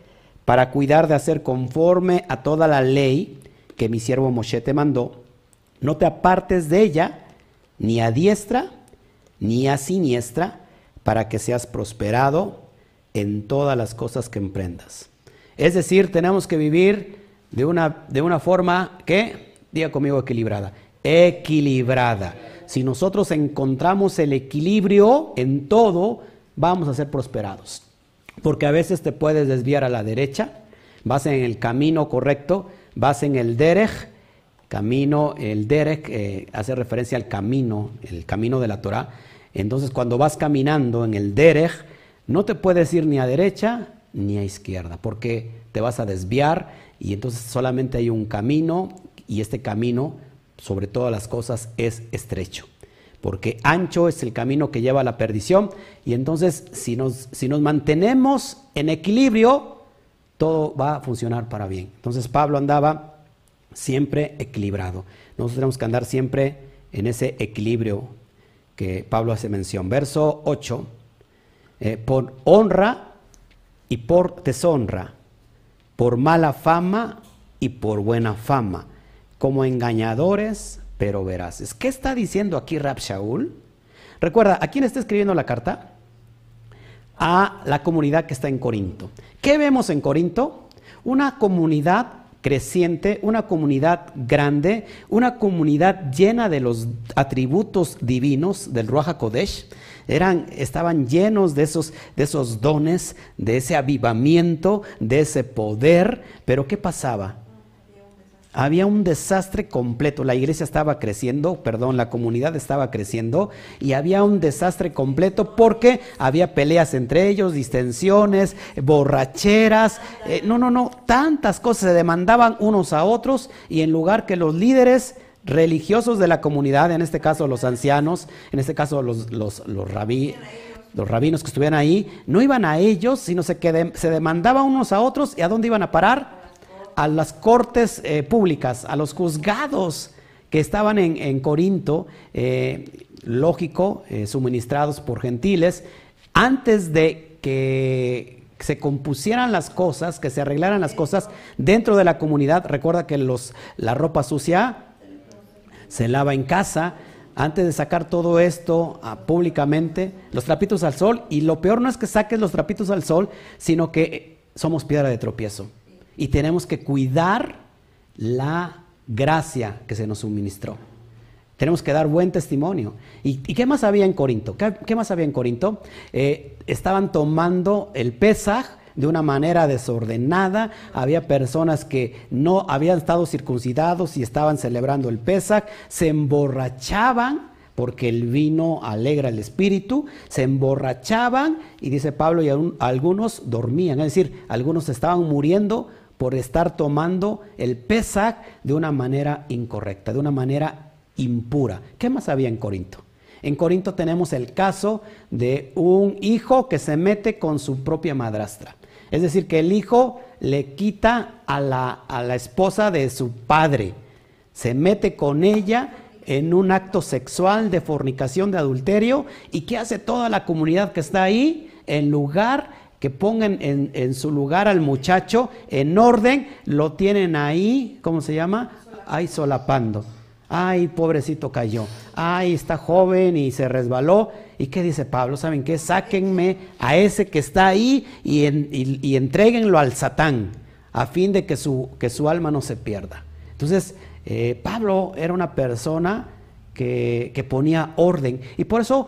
para cuidar de hacer conforme a toda la ley que mi siervo Moshe te mandó. No te apartes de ella, ni a diestra, ni a siniestra, para que seas prosperado en todas las cosas que emprendas. Es decir, tenemos que vivir de una, de una forma que, diga conmigo, equilibrada. Equilibrada. Si nosotros encontramos el equilibrio en todo, vamos a ser prosperados. Porque a veces te puedes desviar a la derecha, vas en el camino correcto, vas en el derech, camino, el derech eh, hace referencia al camino, el camino de la Torah. Entonces cuando vas caminando en el derech, no te puedes ir ni a derecha ni a izquierda, porque te vas a desviar y entonces solamente hay un camino y este camino sobre todas las cosas es estrecho. porque ancho es el camino que lleva a la perdición. Y entonces, si nos, si nos mantenemos en equilibrio, todo va a funcionar para bien. Entonces, Pablo andaba siempre equilibrado. Nosotros tenemos que andar siempre en ese equilibrio que Pablo hace mención. Verso 8, eh, por honra y por deshonra, por mala fama y por buena fama, como engañadores pero veraces. ¿Qué está diciendo aquí Rab Shaul? Recuerda, ¿a quién está escribiendo la carta? A la comunidad que está en Corinto. ¿Qué vemos en Corinto? Una comunidad creciente, una comunidad grande, una comunidad llena de los atributos divinos del Ruach HaKodesh. Eran, estaban llenos de esos, de esos dones, de ese avivamiento, de ese poder. Pero ¿qué pasaba? Había un desastre completo. La iglesia estaba creciendo, perdón, la comunidad estaba creciendo y había un desastre completo porque había peleas entre ellos, distensiones, borracheras. Eh, no, no, no, tantas cosas se demandaban unos a otros y en lugar que los líderes religiosos de la comunidad, en este caso los ancianos, en este caso los, los, los los rabinos que estuvieran ahí, no iban a ellos, sino se, se demandaban unos a otros y a dónde iban a parar a las cortes eh, públicas, a los juzgados que estaban en, Corinto, eh, lógico, eh, suministrados por gentiles, antes de que se compusieran las cosas, que se arreglaran las cosas dentro de la comunidad. Recuerda que los, la ropa sucia se lava en casa. Antes de sacar todo esto ah, públicamente, los trapitos al sol, y lo peor no es que saques los trapitos al sol, sino que somos piedra de tropiezo y tenemos que cuidar la gracia que se nos suministró. Tenemos que dar buen testimonio. ¿Y, qué más había en Corinto? ¿Qué, más había en Corinto? Eh, estaban tomando el Pesaj de una manera desordenada. Había personas que no habían estado circuncidados y estaban celebrando el Pesaj. Se emborrachaban porque el vino alegra el espíritu, se emborrachaban y dice Pablo y algunos dormían, es decir, algunos estaban muriendo por estar tomando el Pesach de una manera incorrecta, de una manera impura. ¿Qué más había en Corinto? En Corinto tenemos el caso de un hijo que se mete con su propia madrastra. Es decir, que el hijo le quita a la, a la esposa de su padre, se mete con ella en un acto sexual de fornicación, de adulterio, y ¿qué hace toda la comunidad que está ahí? En lugar que pongan en, su lugar al muchacho en orden, lo tienen ahí, ¿cómo se llama? Ahí solapando. Ay, pobrecito cayó. Ay, está joven y se resbaló. ¿Y qué dice Pablo? ¿Saben qué? Sáquenme a ese que está ahí y, y, entréguenlo al Satán, a fin de que su, que su alma no se pierda. Entonces, eh, Pablo era una persona que, ponía orden. Y por eso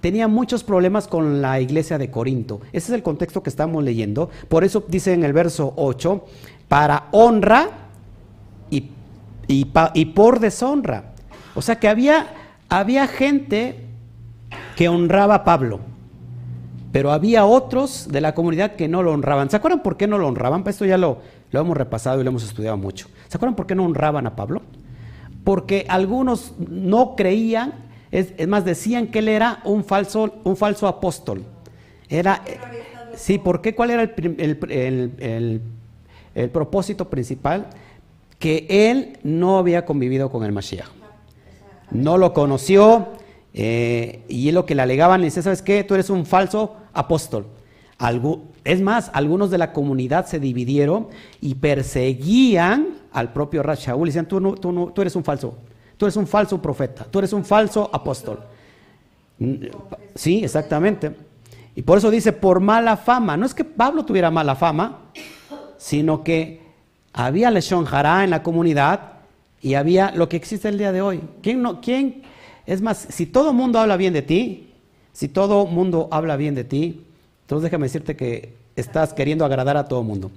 tenía muchos problemas con la iglesia de Corinto. Ese es el contexto que estamos leyendo. Por eso dice en el verso 8, para honra y, por deshonra. O sea que había, había gente que honraba a Pablo. Pero había otros de la comunidad que no lo honraban. ¿Se acuerdan por qué no lo honraban? Pues esto ya lo, lo hemos repasado y lo hemos estudiado mucho. ¿Se acuerdan por qué no honraban a Pablo? porque algunos no creían, es, más, decían que él era un falso, un falso apóstol. Era, sí, ¿por qué? ¿Cuál era el, el, propósito principal? Que él no había convivido con el Mashiach. No lo conoció, eh, y es lo que le alegaban, le dice, ¿sabes qué? Tú eres un falso apóstol. es más, algunos de la comunidad se dividieron y perseguían al propio Rash Shaul y decían, tú, no, tú, no, tú eres un falso, tú eres un falso profeta, tú eres un falso apóstol. Sí, exactamente. Y por eso dice, por mala fama. No es que Pablo tuviera mala fama, sino que había lesión jará en la comunidad y había lo que existe el día de hoy. ¿Quién no, quién? Es más, si todo el mundo habla bien de ti, si todo el mundo habla bien de ti, entonces déjame decirte que estás queriendo agradar a todo el mundo.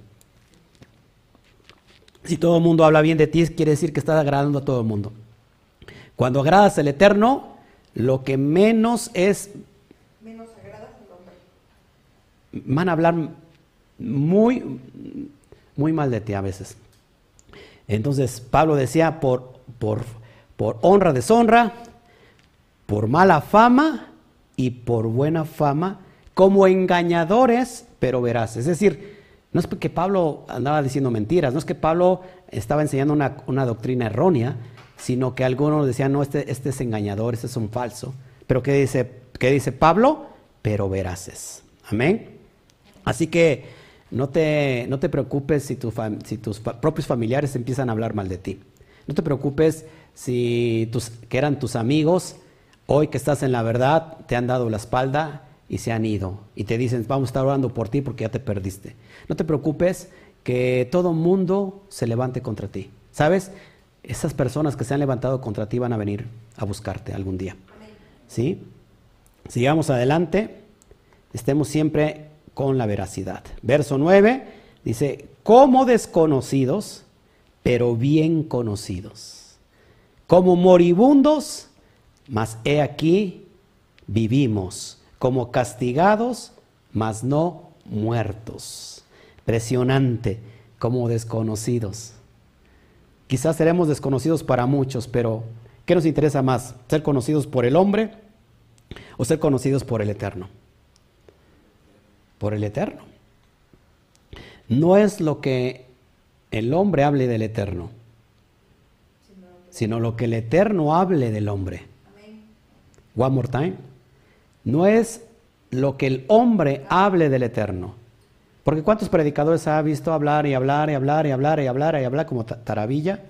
Si todo el mundo habla bien de ti, quiere decir que estás agradando a todo el mundo. Cuando agradas al Eterno, lo que menos es... Menos agradas al hombre. Van a hablar muy, muy mal de ti a veces. Entonces Pablo decía, por, por, por honra, deshonra, por mala fama y por buena fama, como engañadores, pero verás. Es decir, no es que Pablo andaba diciendo mentiras, no es que Pablo estaba enseñando una, doctrina errónea, sino que algunos decían, no, este, este, es engañador, este es un falso. Pero ¿qué dice, qué dice Pablo? Pero veraces. Amén. Así que no te, no te preocupes si, si tus propios familiares empiezan a hablar mal de ti. No te preocupes si tus, que eran tus amigos, hoy que estás en la verdad, te han dado la espalda y se han ido. Y te dicen, vamos a estar orando por ti porque ya te perdiste. No te preocupes que todo mundo se levante contra ti. ¿Sabes? Esas personas que se han levantado contra ti van a venir a buscarte algún día. ¿Sí? Sigamos adelante. Estemos siempre con la veracidad. Verso 9 dice, como desconocidos, pero bien conocidos. Como moribundos, mas he aquí vivimos. Como castigados, mas no muertos. Impresionante, como desconocidos. Quizás seremos desconocidos para muchos, pero ¿qué nos interesa más? ¿Ser conocidos por el hombre o ser conocidos por el Eterno? Por el Eterno. No es lo que el hombre hable del eterno, sino lo que el eterno hable del hombre. One more time. No es lo que el hombre hable del eterno. Porque ¿cuántos predicadores ha visto hablar y hablar y hablar y hablar y hablar y hablar como taravilla?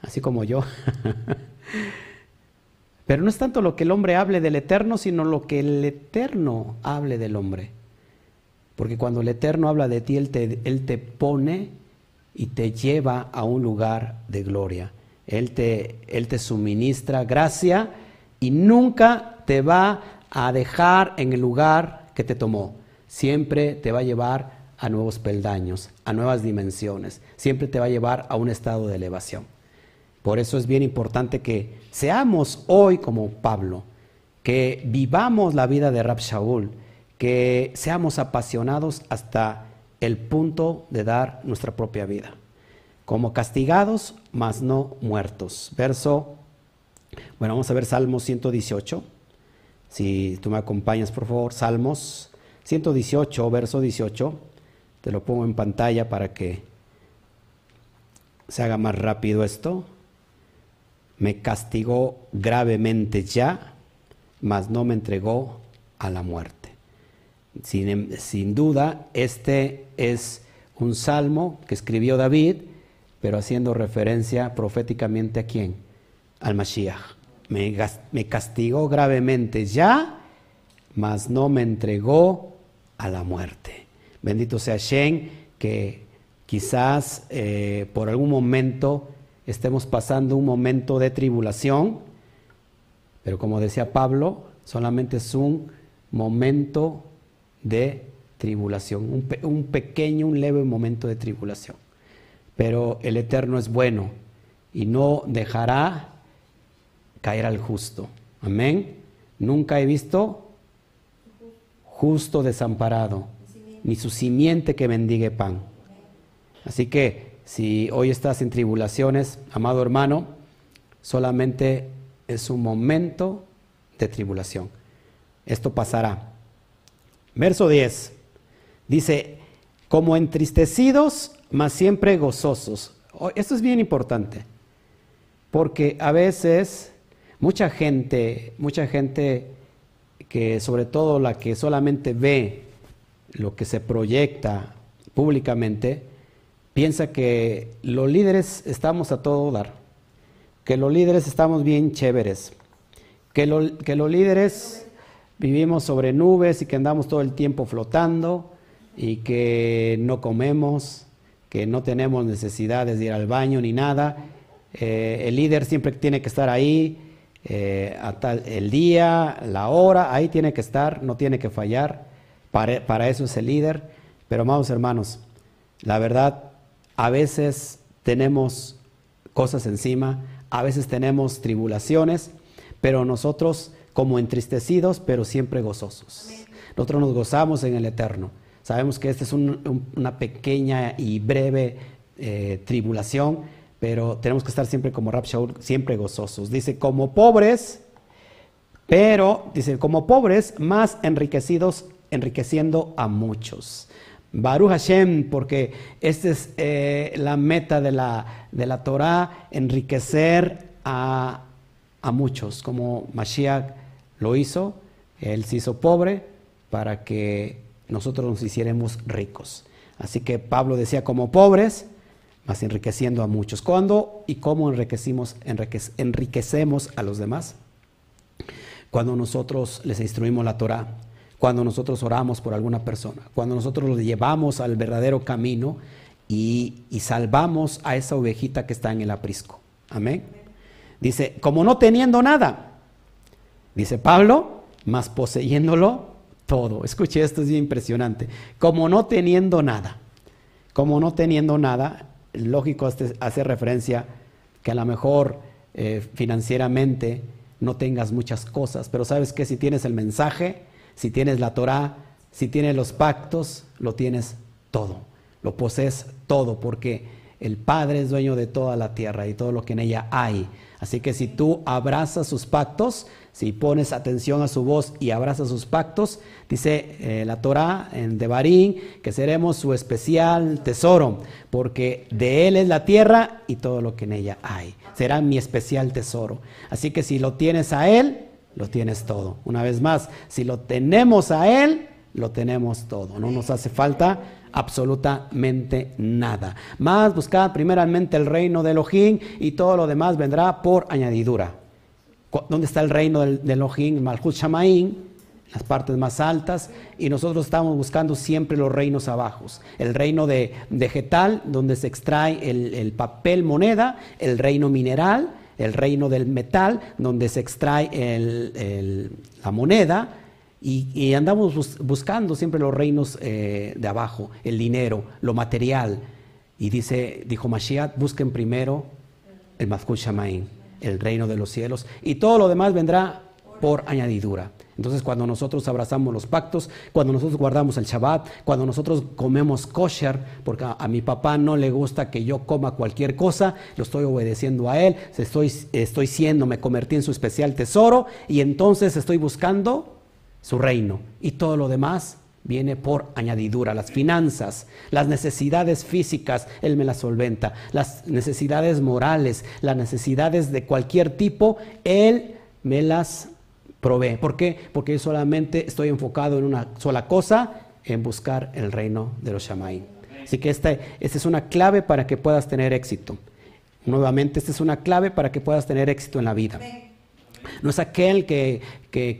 Así como yo. [laughs] Pero no es tanto lo que el hombre hable del eterno, sino lo que el eterno hable del hombre. Porque cuando el eterno habla de ti, él te, él te pone y te lleva a un lugar de gloria. Él te, Él te suministra gracia y nunca te va a dejar en el lugar que te tomó. Siempre te va a llevar a nuevos peldaños, a nuevas dimensiones. Siempre te va a llevar a un estado de elevación. Por eso es bien importante que seamos hoy como Pablo, que vivamos la vida de Rab Shaul, que seamos apasionados hasta el punto de dar nuestra propia vida. Como castigados, mas no muertos. Verso, bueno, vamos a ver Salmos 118. Si tú me acompañas, por favor, Salmos 118, verso 18. Te lo pongo en pantalla para que se haga más rápido esto. Me castigó gravemente ya, mas no me entregó a la muerte. Em, sin, duda, este es un salmo que escribió David, pero haciendo referencia proféticamente a quién? Al Mashiach. Me, me castigó gravemente ya, mas no me entregó a la muerte. Bendito sea Shen, que quizás eh, por algún momento estemos pasando un momento de tribulación, pero como decía Pablo, solamente es un momento de tribulación, un, pequeño, un leve momento de tribulación. Pero el Eterno es bueno y no dejará caer al justo. Amén. Nunca he visto justo desamparado, ni su simiente que mendigue pan. Así que si hoy estás en tribulaciones, amado hermano, solamente es un momento de tribulación. Esto pasará. Verso 10. Dice, como entristecidos, mas siempre gozosos. Oh, esto es bien importante, porque a veces mucha gente, mucha gente que sobre todo la que solamente ve lo que se proyecta públicamente, piensa que los líderes estamos a todo dar, que los líderes estamos bien chéveres, que, que los líderes vivimos sobre nubes y que andamos todo el tiempo flotando y que no comemos, que no tenemos necesidades de ir al baño ni nada. Eh, el líder siempre tiene que estar ahí, eh, el día, la hora, ahí tiene que estar, no tiene que fallar. Para, para eso es el líder. Pero amados hermanos, la verdad, a veces tenemos cosas encima, a veces tenemos tribulaciones, pero nosotros como entristecidos, pero siempre gozosos. Nosotros nos gozamos en el Eterno. Sabemos que esta es una pequeña y breve eh, tribulación, pero tenemos que estar siempre como Rab siempre gozosos. Dice, como pobres, Pero, dice, como pobres, más enriquecidos, enriqueciendo a muchos. Baruch Hashem, porque esta es eh, la meta de la, de la Torah, enriquecer a, a muchos, como Mashiach lo hizo, él se hizo pobre para que nosotros nos hiciéramos ricos. Así que Pablo decía como pobres, más enriqueciendo a muchos. ¿Cuándo y cómo enriquecimos, enriquecemos a los demás? Cuando nosotros les instruimos la Torah, cuando nosotros oramos por alguna persona, cuando nosotros los llevamos al verdadero camino y, y salvamos a esa ovejita que está en el aprisco. Amén. Dice, como no teniendo nada, dice Pablo, más poseyéndolo todo. Escuche, esto es impresionante. Como no teniendo nada, como no teniendo nada, lógico este hace referencia que a lo mejor eh, financieramente no tengas muchas cosas, pero sabes que si tienes el mensaje, si tienes la Torah, si tienes los pactos, lo tienes todo, lo posees todo, porque el Padre es dueño de toda la tierra y todo lo que en ella hay. Así que si tú abrazas sus pactos, si pones atención a su voz y abrazas sus pactos, dice eh, la Torah en Devarim que seremos su especial tesoro, porque de él es la tierra y todo lo que en ella hay. Será mi especial tesoro. Así que si lo tienes a él, lo tienes todo. Una vez más, si lo tenemos a él, lo tenemos todo. No nos hace falta absolutamente nada. Más buscad primeramente el reino de Elohim y todo lo demás vendrá por añadidura. ¿Dónde está el reino del, de Elohim? Malchut Shamaim, las partes más altas, y nosotros estamos buscando siempre los reinos abajos. El reino de vegetal, donde se extrae el, papel moneda, el reino mineral, el reino del metal, donde se extrae la moneda, y, andamos buscando siempre los reinos eh, de abajo, el dinero, lo material. Y dice, dijo Mashiach, busquen primero el Mazkut Shamaim, el reino de los cielos, y todo lo demás vendrá por añadidura. Entonces, cuando nosotros abrazamos los pactos, cuando nosotros guardamos el Shabbat, cuando nosotros comemos kosher, porque a, mi papá no le gusta que yo coma cualquier cosa, lo estoy obedeciendo a él, estoy, estoy siendo, me convertí en su especial tesoro, y entonces estoy buscando su reino. Y todo lo demás viene por añadidura. Las finanzas, las necesidades físicas, Él me las solventa. Las necesidades morales, las necesidades de cualquier tipo, Él me las provee. ¿Por qué? Porque yo solamente estoy enfocado en una sola cosa, en buscar el reino de los Shamaim. Así que esta, esta es una clave para que puedas tener éxito. Nuevamente, esta es una clave para que puedas tener éxito en la vida. No es aquel que,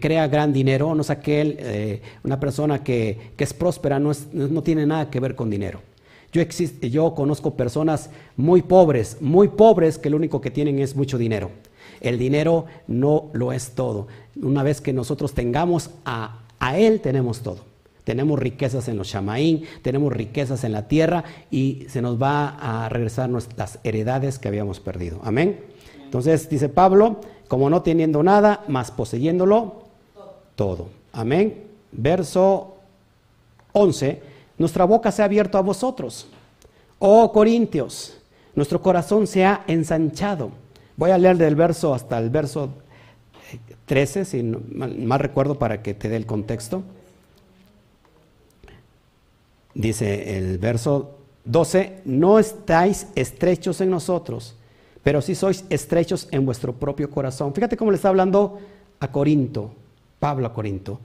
crea gran dinero, no es aquel, eh, una persona que, es próspera, no, no, tiene nada que ver con dinero. Yo, yo conozco personas muy pobres, muy pobres, que lo único que tienen es mucho dinero. El dinero no lo es todo. Una vez que nosotros tengamos a, a Él, tenemos todo. Tenemos riquezas en los shamaín, tenemos riquezas en la tierra y se nos va a regresar nuestras heredades que habíamos perdido. Amén. Entonces dice Pablo, como no teniendo nada, más poseyéndolo todo. Amén. Verso 11, nuestra boca se ha abierto a vosotros. Oh Corintios, nuestro corazón se ha ensanchado. Voy a leer del verso hasta el verso 13, si mal recuerdo para que te dé el contexto. Dice el verso 12, no estáis estrechos en nosotros pero si sois estrechos en vuestro propio corazón. Fíjate cómo le está hablando a Corinto, Pablo a Corinto.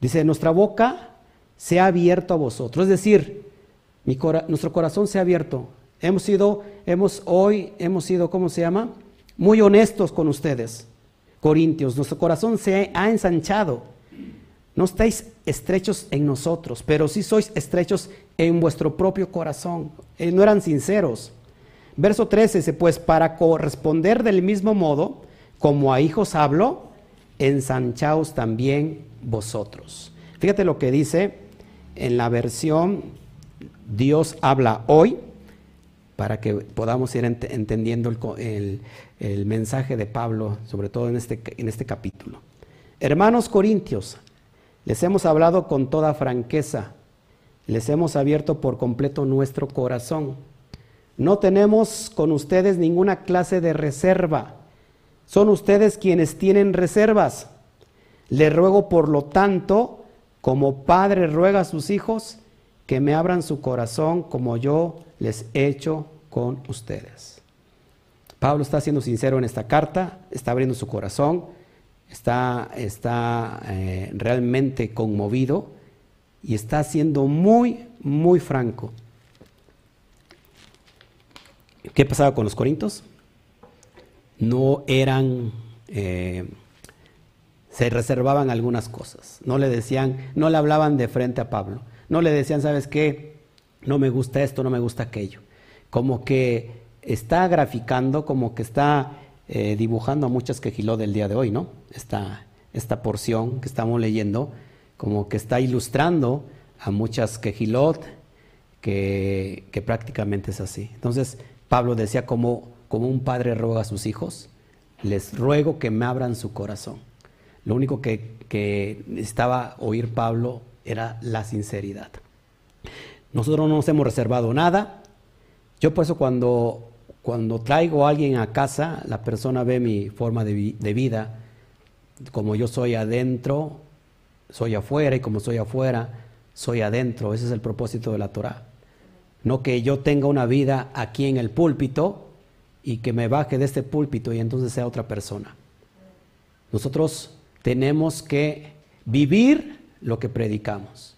Dice, nuestra boca se ha abierto a vosotros, es decir, nuestro corazón se ha abierto. Hemos sido, hemos hoy, hemos sido, ¿cómo se llama? Muy honestos con ustedes, Corintios. Nuestro corazón se ha ensanchado. No estáis estrechos en nosotros, pero sí sois estrechos en vuestro propio corazón. Eh, no eran sinceros. Verso 13 dice, pues para corresponder del mismo modo, como a hijos hablo, ensanchaos también vosotros. Fíjate lo que dice en la versión Dios habla hoy, para que podamos ir entendiendo el, el, mensaje de Pablo, sobre todo en este, en este capítulo. Hermanos corintios, les hemos hablado con toda franqueza, les hemos abierto por completo nuestro corazón no tenemos con ustedes ninguna clase de reserva. Son ustedes quienes tienen reservas. Le ruego por lo tanto, como padre ruega a sus hijos, que me abran su corazón como yo les he hecho con ustedes. Pablo está siendo sincero en esta carta, está abriendo su corazón, está, está eh, realmente conmovido y está siendo muy, muy franco. ¿Qué pasaba con los corintios? No eran, eh, se reservaban algunas cosas, no le decían, no le hablaban de frente a Pablo, no le decían, ¿sabes qué? No me gusta esto, no me gusta aquello. Como que está graficando, como que está eh, dibujando a muchas quejiló del día de hoy, ¿no? Esta, esta porción que estamos leyendo, como que está ilustrando a muchas quejilot que, que prácticamente es así. Entonces, Pablo decía como, como un padre ruega a sus hijos, les ruego que me abran su corazón. Lo único que, que necesitaba oír Pablo era la sinceridad. Nosotros no nos hemos reservado nada. Yo por eso cuando cuando traigo a alguien a casa, la persona ve mi forma de, vida, como yo soy adentro, soy afuera, y como soy afuera, soy adentro. Ese es el propósito de la Torah. No que yo tenga una vida aquí en el púlpito y que me baje de este púlpito y entonces sea otra persona. Nosotros tenemos que vivir lo que predicamos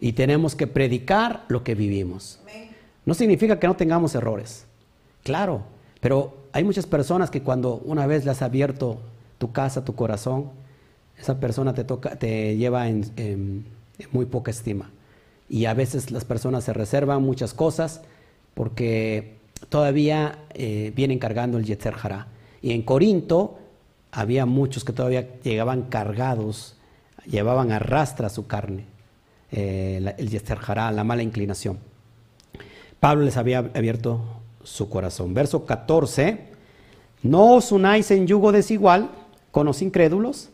y tenemos que predicar lo que vivimos. No significa que no tengamos errores. Claro, pero hay muchas personas que cuando una vez le has abierto tu casa, tu corazón, esa persona te, toca, te lleva en, muy poca estima. Y a veces las personas se reservan muchas cosas porque todavía eh, vienen cargando el Yetzer Hará. Y en Corinto había muchos que todavía llegaban cargados, llevaban a rastra su carne, eh, el Yetzer la mala inclinación. Pablo les había abierto su corazón. Verso 14, no os unáis en yugo desigual con los incrédulos,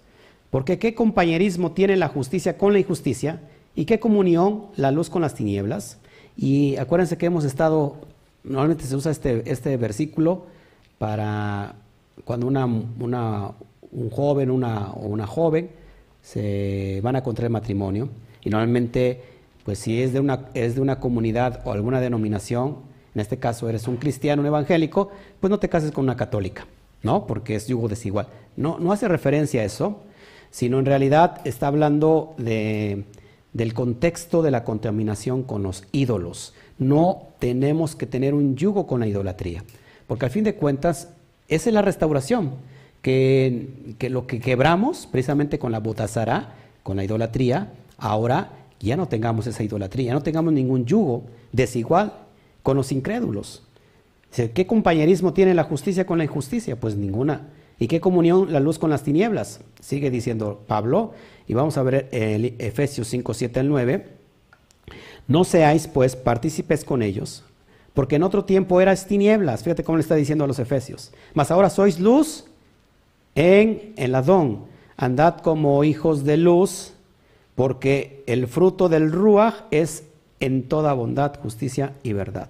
porque qué compañerismo tiene la justicia con la injusticia y qué comunión la luz con las tinieblas. Y acuérdense que hemos estado, normalmente se usa este, este versículo para cuando una, una, un joven una, o una joven se van a contraer matrimonio. Y normalmente, pues si es de una, es de una comunidad o alguna denominación, en este caso eres un cristiano, un evangélico, pues no te cases con una católica, ¿no? Porque es yugo desigual. No, no hace referencia a eso, sino en realidad está hablando de, del contexto de la contaminación con los ídolos. No tenemos que tener un yugo con la idolatría, porque al fin de cuentas, esa es la restauración, que, que lo que quebramos precisamente con la botazara, con la idolatría, ahora ya no tengamos esa idolatría, no tengamos ningún yugo desigual con los incrédulos. ¿Qué compañerismo tiene la justicia con la injusticia? Pues ninguna. ¿Y qué comunión la luz con las tinieblas? Sigue diciendo Pablo, y vamos a ver el Efesios 5, 7 al 9. No seáis pues partícipes con ellos, porque en otro tiempo eras tinieblas, fíjate cómo le está diciendo a los Efesios, mas ahora sois luz en el Adón, andad como hijos de luz, porque el fruto del Ruach es en toda bondad, justicia y verdad.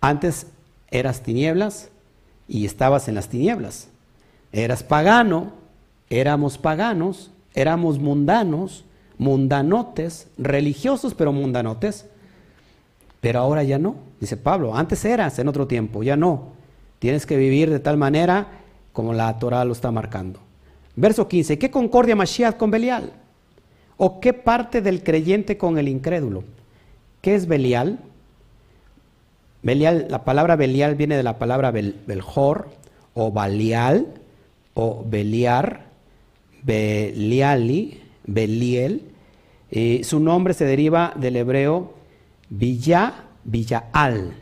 Antes eras tinieblas y estabas en las tinieblas. Eras pagano, éramos paganos, éramos mundanos, mundanotes, religiosos pero mundanotes. Pero ahora ya no, dice Pablo. Antes eras en otro tiempo, ya no. Tienes que vivir de tal manera como la Torah lo está marcando. Verso 15. ¿Qué concordia Mashiach con Belial? ¿O qué parte del creyente con el incrédulo? ¿Qué es Belial? Belial, la palabra Belial viene de la palabra Beljor o Balial o Beliar, Beliali, Beliel. Y su nombre se deriva del hebreo Villa, Villaal,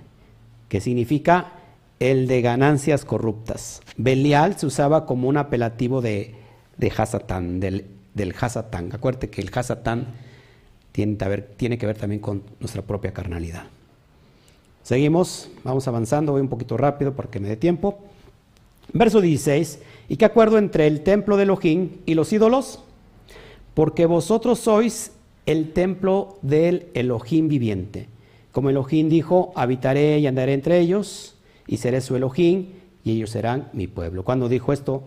que significa el de ganancias corruptas. Belial se usaba como un apelativo de, de Hasatán, del, del Hasatán. Acuérdate que el Hasatán tiene, que ver también con nuestra propia carnalidad. Seguimos, vamos avanzando, voy un poquito rápido porque me dé tiempo. Verso 16, ¿y qué acuerdo entre el templo de Elohim y los ídolos? Porque vosotros sois el templo del Elohim viviente. Como Elohim dijo, habitaré y andaré entre ellos, y seré su Elohim, y ellos serán mi pueblo. Cuando dijo esto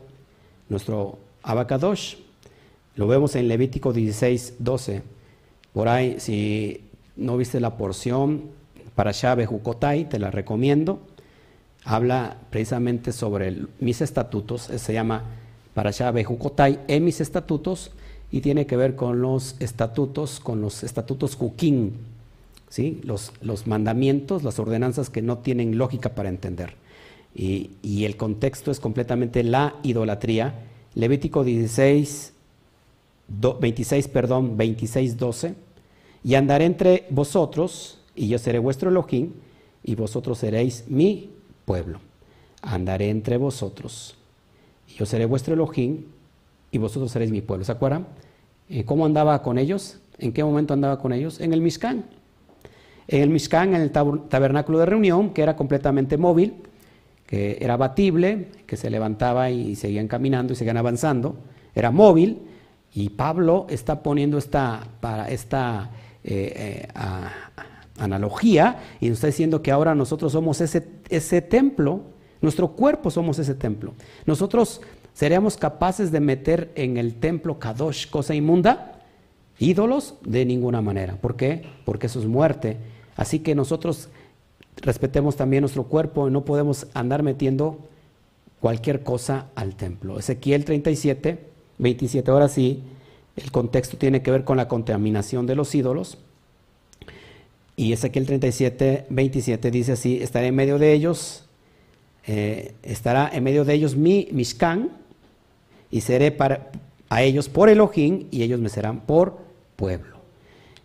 nuestro Abacadosh, Lo vemos en Levítico 16, 12. Por ahí, si no viste la porción para Shabe Jukotai, te la recomiendo. Habla precisamente sobre mis estatutos, se llama para Shabe Jukotai en mis estatutos y tiene que ver con los estatutos, con los estatutos Juquín, ¿sí? los, los mandamientos, las ordenanzas que no tienen lógica para entender. Y, el contexto es completamente la idolatría. Levítico 16, 26, perdón, 26, 12. Y andaré entre vosotros, y yo seré vuestro Elohim, y vosotros seréis mi pueblo. Andaré entre vosotros, y yo seré vuestro Elohim, y vosotros seréis mi pueblo. ¿Se acuerdan? Eh, ¿Cómo andaba con ellos? ¿En qué momento andaba con ellos? En el Mishkan. En el Mishkan, en el tabernáculo de reunión, que era completamente móvil, que era batible, que se levantaba y seguían caminando y seguían avanzando, era móvil, y Pablo está poniendo esta, para esta eh, eh, analogía y nos está diciendo que ahora nosotros somos ese, ese templo, nuestro cuerpo somos ese templo. Nosotros seríamos capaces de meter en el templo Kadosh cosa inmunda, ídolos, de ninguna manera. ¿Por qué? Porque eso es muerte. Así que nosotros respetemos también nuestro cuerpo y no podemos andar metiendo cualquier cosa al templo. Ezequiel 37 27. Ahora sí, el contexto tiene que ver con la contaminación de los ídolos. Y Ezequiel 37, 27 dice así, estaré en medio de ellos, eh, estará en medio de ellos mi Mishkan, y seré para, a ellos por Elohim, y ellos me serán por pueblo.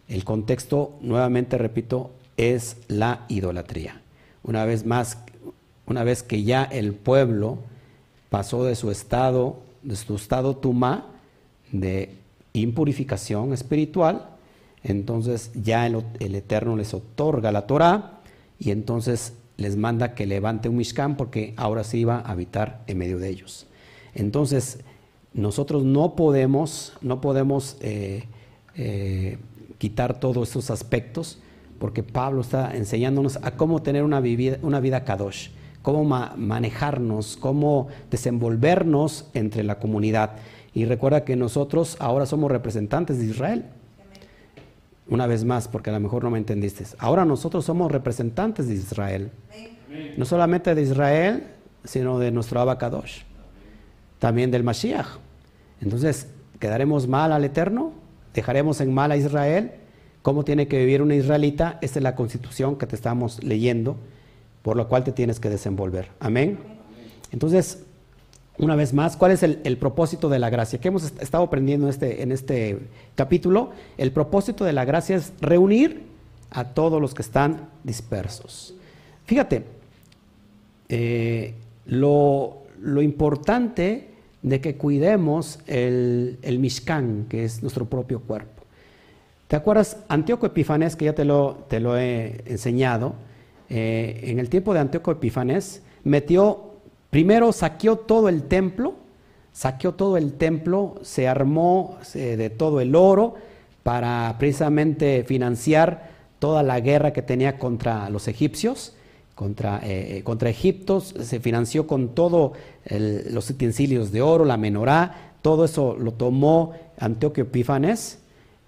El contexto, nuevamente repito, es la idolatría. Una vez más, una vez que ya el pueblo pasó de su estado de su estado tumá de impurificación espiritual, entonces ya el, Eterno les otorga la Torah y entonces les manda que levante un Mishkan porque ahora sí iba a habitar en medio de ellos. Entonces, nosotros no podemos, no podemos eh, eh, quitar todos estos aspectos porque Pablo está enseñándonos a cómo tener una, vida, una vida kadosh cómo manejarnos, cómo desenvolvernos entre la comunidad. Y recuerda que nosotros ahora somos representantes de Israel. Una vez más, porque a lo mejor no me entendiste. Ahora nosotros somos representantes de Israel. No solamente de Israel, sino de nuestro Abacadosh. También del Mashiach. Entonces, ¿quedaremos mal al Eterno? ¿Dejaremos en mal a Israel? ¿Cómo tiene que vivir una israelita? Esta es la constitución que te estamos leyendo por lo cual te tienes que desenvolver. Amén. Entonces, una vez más, ¿cuál es el, propósito de la gracia? ¿Qué hemos estado aprendiendo en este, en este capítulo? El propósito de la gracia es reunir a todos los que están dispersos. Fíjate, eh, lo, importante de que cuidemos el, el Mishkan, que es nuestro propio cuerpo. ¿Te acuerdas? Antíoco Epifanes, que ya te lo, te lo he enseñado, eh, en el tiempo de Antíoco Epifanes, metió, primero saqueó todo el templo, saqueó todo el templo, se armó de todo el oro para precisamente financiar toda la guerra que tenía contra los egipcios, contra, eh, eh, contra Egipto, se financió con todos los utensilios de oro, la menorá, todo eso lo tomó Antíoco Epifanes.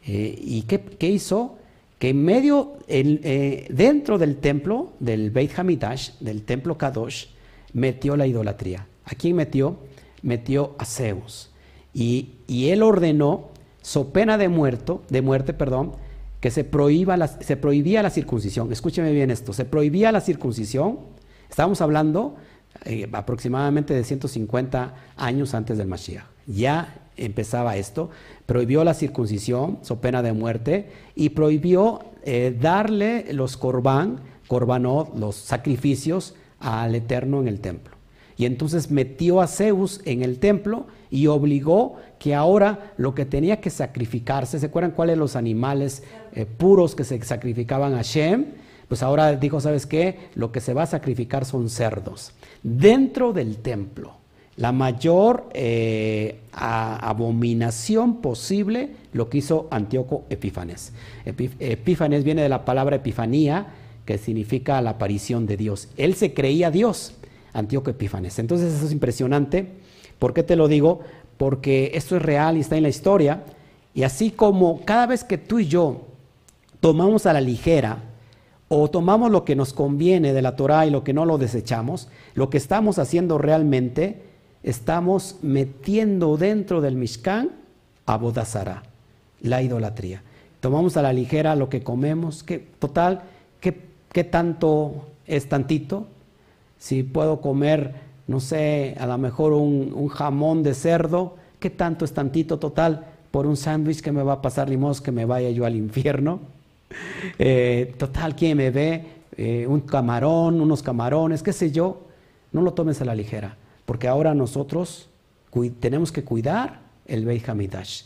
¿Y qué, hizo? que en medio, eh, dentro del templo, del Beit Hamidash, del templo Kadosh, metió la idolatría. ¿A quién metió? Metió a Zeus. Y, él ordenó, so pena de, muerto, de muerte, perdón, que se, prohíba la, se prohibía la circuncisión. Escúcheme bien esto, se prohibía la circuncisión. Estábamos hablando eh, aproximadamente de 150 años antes del Mashiach. Ya empezaba esto, prohibió la circuncisión, so pena de muerte, y prohibió eh, darle los corbán, corbanot, los sacrificios al Eterno en el templo. Y entonces metió a Zeus en el templo y obligó que ahora lo que tenía que sacrificarse, ¿se acuerdan cuáles los animales eh, puros que se sacrificaban a Shem? Pues ahora dijo, ¿sabes qué? Lo que se va a sacrificar son cerdos dentro del templo la mayor eh, abominación posible lo que hizo Antíoco Epífanes. Epífanes viene de la palabra epifanía, que significa la aparición de Dios. Él se creía Dios, Antíoco Epífanes. Entonces eso es impresionante. ¿Por qué te lo digo? porque esto es real y está en la historia. Y así como cada vez que tú y yo tomamos a la ligera o tomamos lo que nos conviene de la Torah y lo que no lo desechamos, lo que estamos haciendo realmente, estamos metiendo dentro del Mishkan a Bodazara, la idolatría. Tomamos a la ligera lo que comemos, que total, ¿qué, tanto es tantito? Si puedo comer, no sé, a lo mejor un, jamón de cerdo, ¿qué tanto es tantito total? Por un sándwich que me va a pasar limos que me vaya yo al infierno. [laughs] Eh, total, ¿quién me ve? Eh, un camarón, unos camarones, qué sé yo. No lo tomes a la ligera, porque ahora nosotros tenemos que cuidar el Beit Hamidash,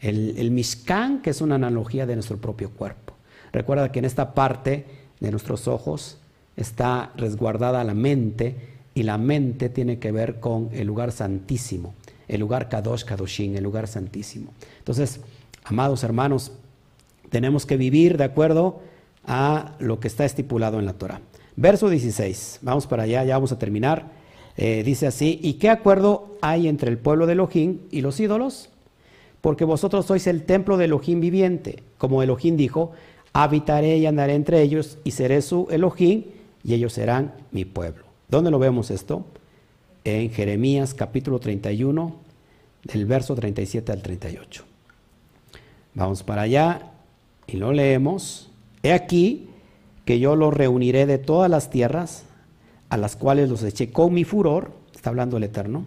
el, el Mishkan, que es una analogía de nuestro propio cuerpo. Recuerda que en esta parte de nuestros ojos está resguardada la mente y la mente tiene que ver con el lugar santísimo, el lugar Kadosh Kadoshin, el lugar santísimo. Entonces, amados hermanos, tenemos que vivir de acuerdo a lo que está estipulado en la Torah. Verso 16, vamos para allá, ya vamos a terminar. Eh, dice así, ¿y qué acuerdo hay entre el pueblo de Elohim y los ídolos? Porque vosotros sois el templo de Elohim viviente. Como Elohim dijo, habitaré y andaré entre ellos y seré su Elohim y ellos serán mi pueblo. ¿Dónde lo vemos esto? En Jeremías capítulo 31, del verso 37 al 38. Vamos para allá y lo leemos, he aquí que yo los reuniré de todas las tierras a las cuales los eché con mi furor, está hablando el Eterno,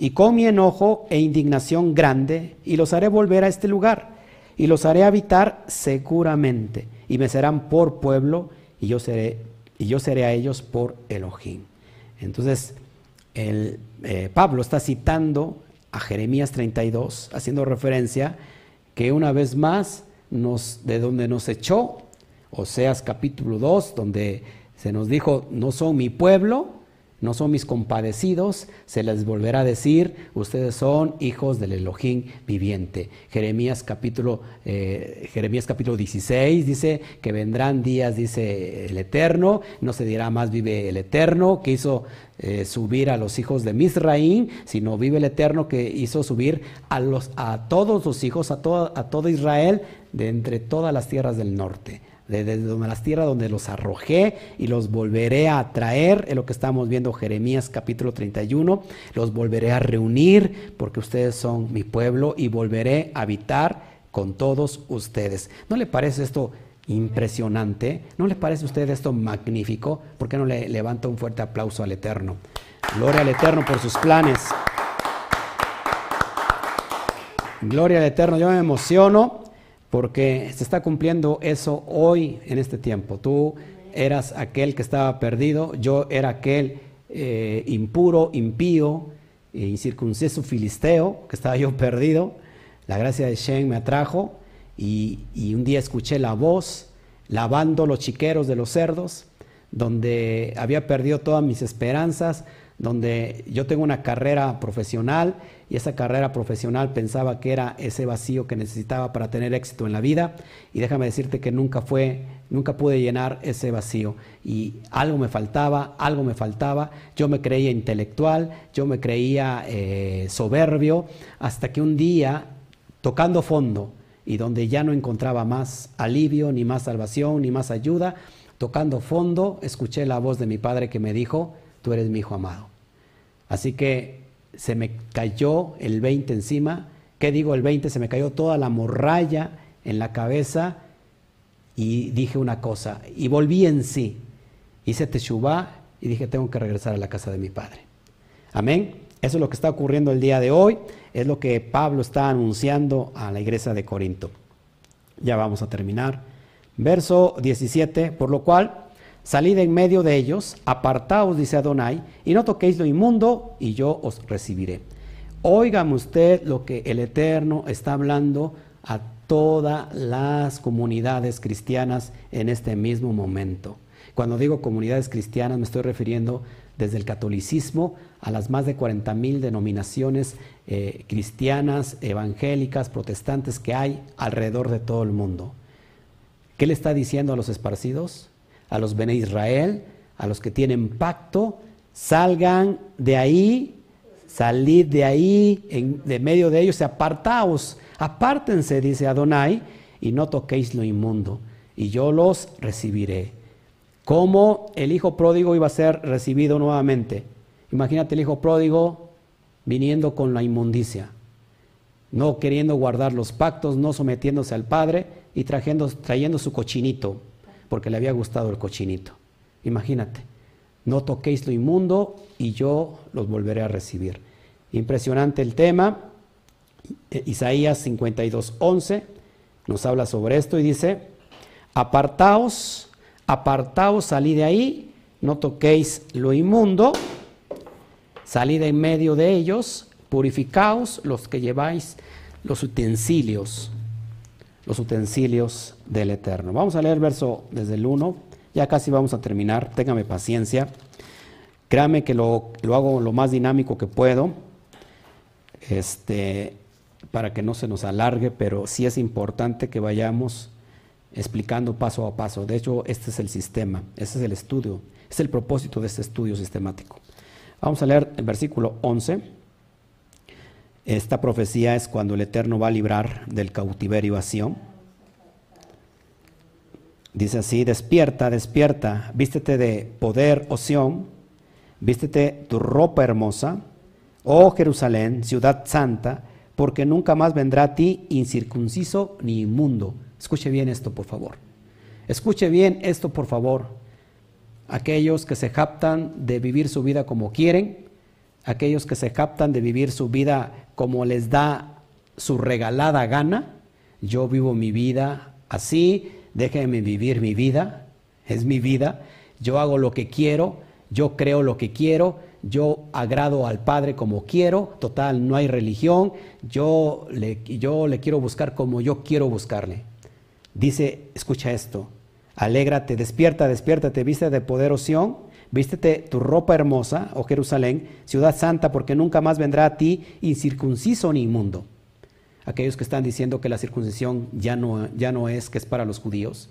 y con mi enojo e indignación grande, y los haré volver a este lugar, y los haré habitar seguramente, y me serán por pueblo, y yo seré, y yo seré a ellos por Elohim. Entonces, el, eh, Pablo está citando a Jeremías 32, haciendo referencia que una vez más de donde nos echó, Oseas capítulo 2, donde se nos dijo, no son mi pueblo, no son mis compadecidos, se les volverá a decir, ustedes son hijos del Elohim viviente. Jeremías capítulo, eh, Jeremías capítulo 16 dice que vendrán días, dice el Eterno, no se dirá más vive el Eterno, que hizo eh, subir a los hijos de Misraín, sino vive el Eterno que hizo subir a, los, a todos los hijos, a a todo Israel, de entre todas las tierras del norte de, las tierras donde los arrojé y los volveré a traer, en lo que estamos viendo Jeremías capítulo 31, los volveré a reunir porque ustedes son mi pueblo y volveré a habitar con todos ustedes. ¿No le parece esto impresionante? ¿No le parece a usted esto magnífico? ¿Por qué no le levanta un fuerte aplauso al Eterno? Gloria al Eterno por sus planes. Gloria al Eterno, yo me emociono porque se está cumpliendo eso hoy en este tiempo. Tú eras aquel que estaba perdido, yo era aquel eh, impuro, impío, e incircunciso filisteo, que estaba yo perdido. La gracia de Shen me atrajo y un día escuché la voz lavando los chiqueros de los cerdos, donde había perdido todas mis esperanzas, donde yo tengo una carrera profesional y esa carrera profesional pensaba que era ese vacío que necesitaba para tener éxito en la vida. Y déjame decirte que nunca fue, nunca pude llenar ese vacío. Y algo me faltaba, algo me faltaba, yo me creía intelectual, yo me creía eh, soberbio, hasta que un día, tocando fondo y donde ya no encontraba más alivio, ni más salvación, ni más ayuda, tocando fondo, escuché la voz de mi padre que me dijo, tú eres mi hijo amado. Así que se me cayó el 20 encima. ¿Qué digo el 20? Se me cayó toda la morralla en la cabeza y dije una cosa. Y volví en sí. Hice teshuvah y dije, tengo que regresar a la casa de mi padre. Amén. Eso es lo que está ocurriendo el día de hoy. Es lo que Pablo está anunciando a la iglesia de Corinto. Ya vamos a terminar. Verso 17, por lo cual Salid en medio de ellos, apartaos, dice Adonai, y no toquéis lo inmundo, y yo os recibiré. Óigame usted lo que el Eterno está hablando a todas las comunidades cristianas en este mismo momento. Cuando digo comunidades cristianas me estoy refiriendo desde el catolicismo a las más de 40 mil denominaciones eh, cristianas, evangélicas, protestantes que hay alrededor de todo el mundo. ¿Qué le está diciendo a los esparcidos? A los Bene Israel, a los que tienen pacto, salgan de ahí, salid de ahí, en, de medio de ellos, apartaos, apártense, dice Adonai, y no toquéis lo inmundo, y yo los recibiré. ¿Cómo el hijo pródigo iba a ser recibido nuevamente? Imagínate el hijo pródigo viniendo con la inmundicia, no queriendo guardar los pactos, no sometiéndose al Padre y trayendo, trayendo su cochinito, porque le había gustado el cochinito. Imagínate, no toquéis lo inmundo y yo los volveré a recibir. Impresionante el tema. Eh, Isaías 52, 11 nos habla sobre esto y dice, apartaos, apartaos, salid de ahí, no toquéis lo inmundo, salid en medio de ellos, purificaos los que lleváis los utensilios, los utensilios del Eterno. Vamos a leer verso desde el 1, ya casi vamos a terminar, téngame paciencia. Créame que lo, lo hago lo más dinámico que puedo, este, para que no se nos alargue, pero sí es importante que vayamos explicando paso a paso. De hecho, este es el sistema, este es el estudio, es el propósito de este estudio sistemático. Vamos a leer el versículo 11. Esta profecía es cuando el Eterno va a librar del cautiverio a Sion. Dice así, despierta, despierta, vístete de poder, oh Sion, vístete tu ropa hermosa, oh Jerusalén, ciudad santa, porque nunca más vendrá a ti incircunciso ni inmundo. Escuche bien esto, por favor. Escuche bien esto, por favor. Aquellos que se captan de vivir su vida como quieren, aquellos que se captan de vivir su vida como les da su regalada gana. Yo vivo mi vida así, déjenme vivir mi vida, es mi vida. Yo hago lo que quiero, yo creo lo que quiero, yo agrado al Padre como quiero, total, no hay religión, yo le, yo le quiero buscar como yo quiero buscarle. Dice, escucha esto, alégrate, despierta, despiértate, viste de poder, Sion, vístete tu ropa hermosa, oh Jerusalén, ciudad santa, porque nunca más vendrá a ti incircunciso ni inmundo. Aquellos que están diciendo que la circuncisión ya no, ya no es, que es para los judíos.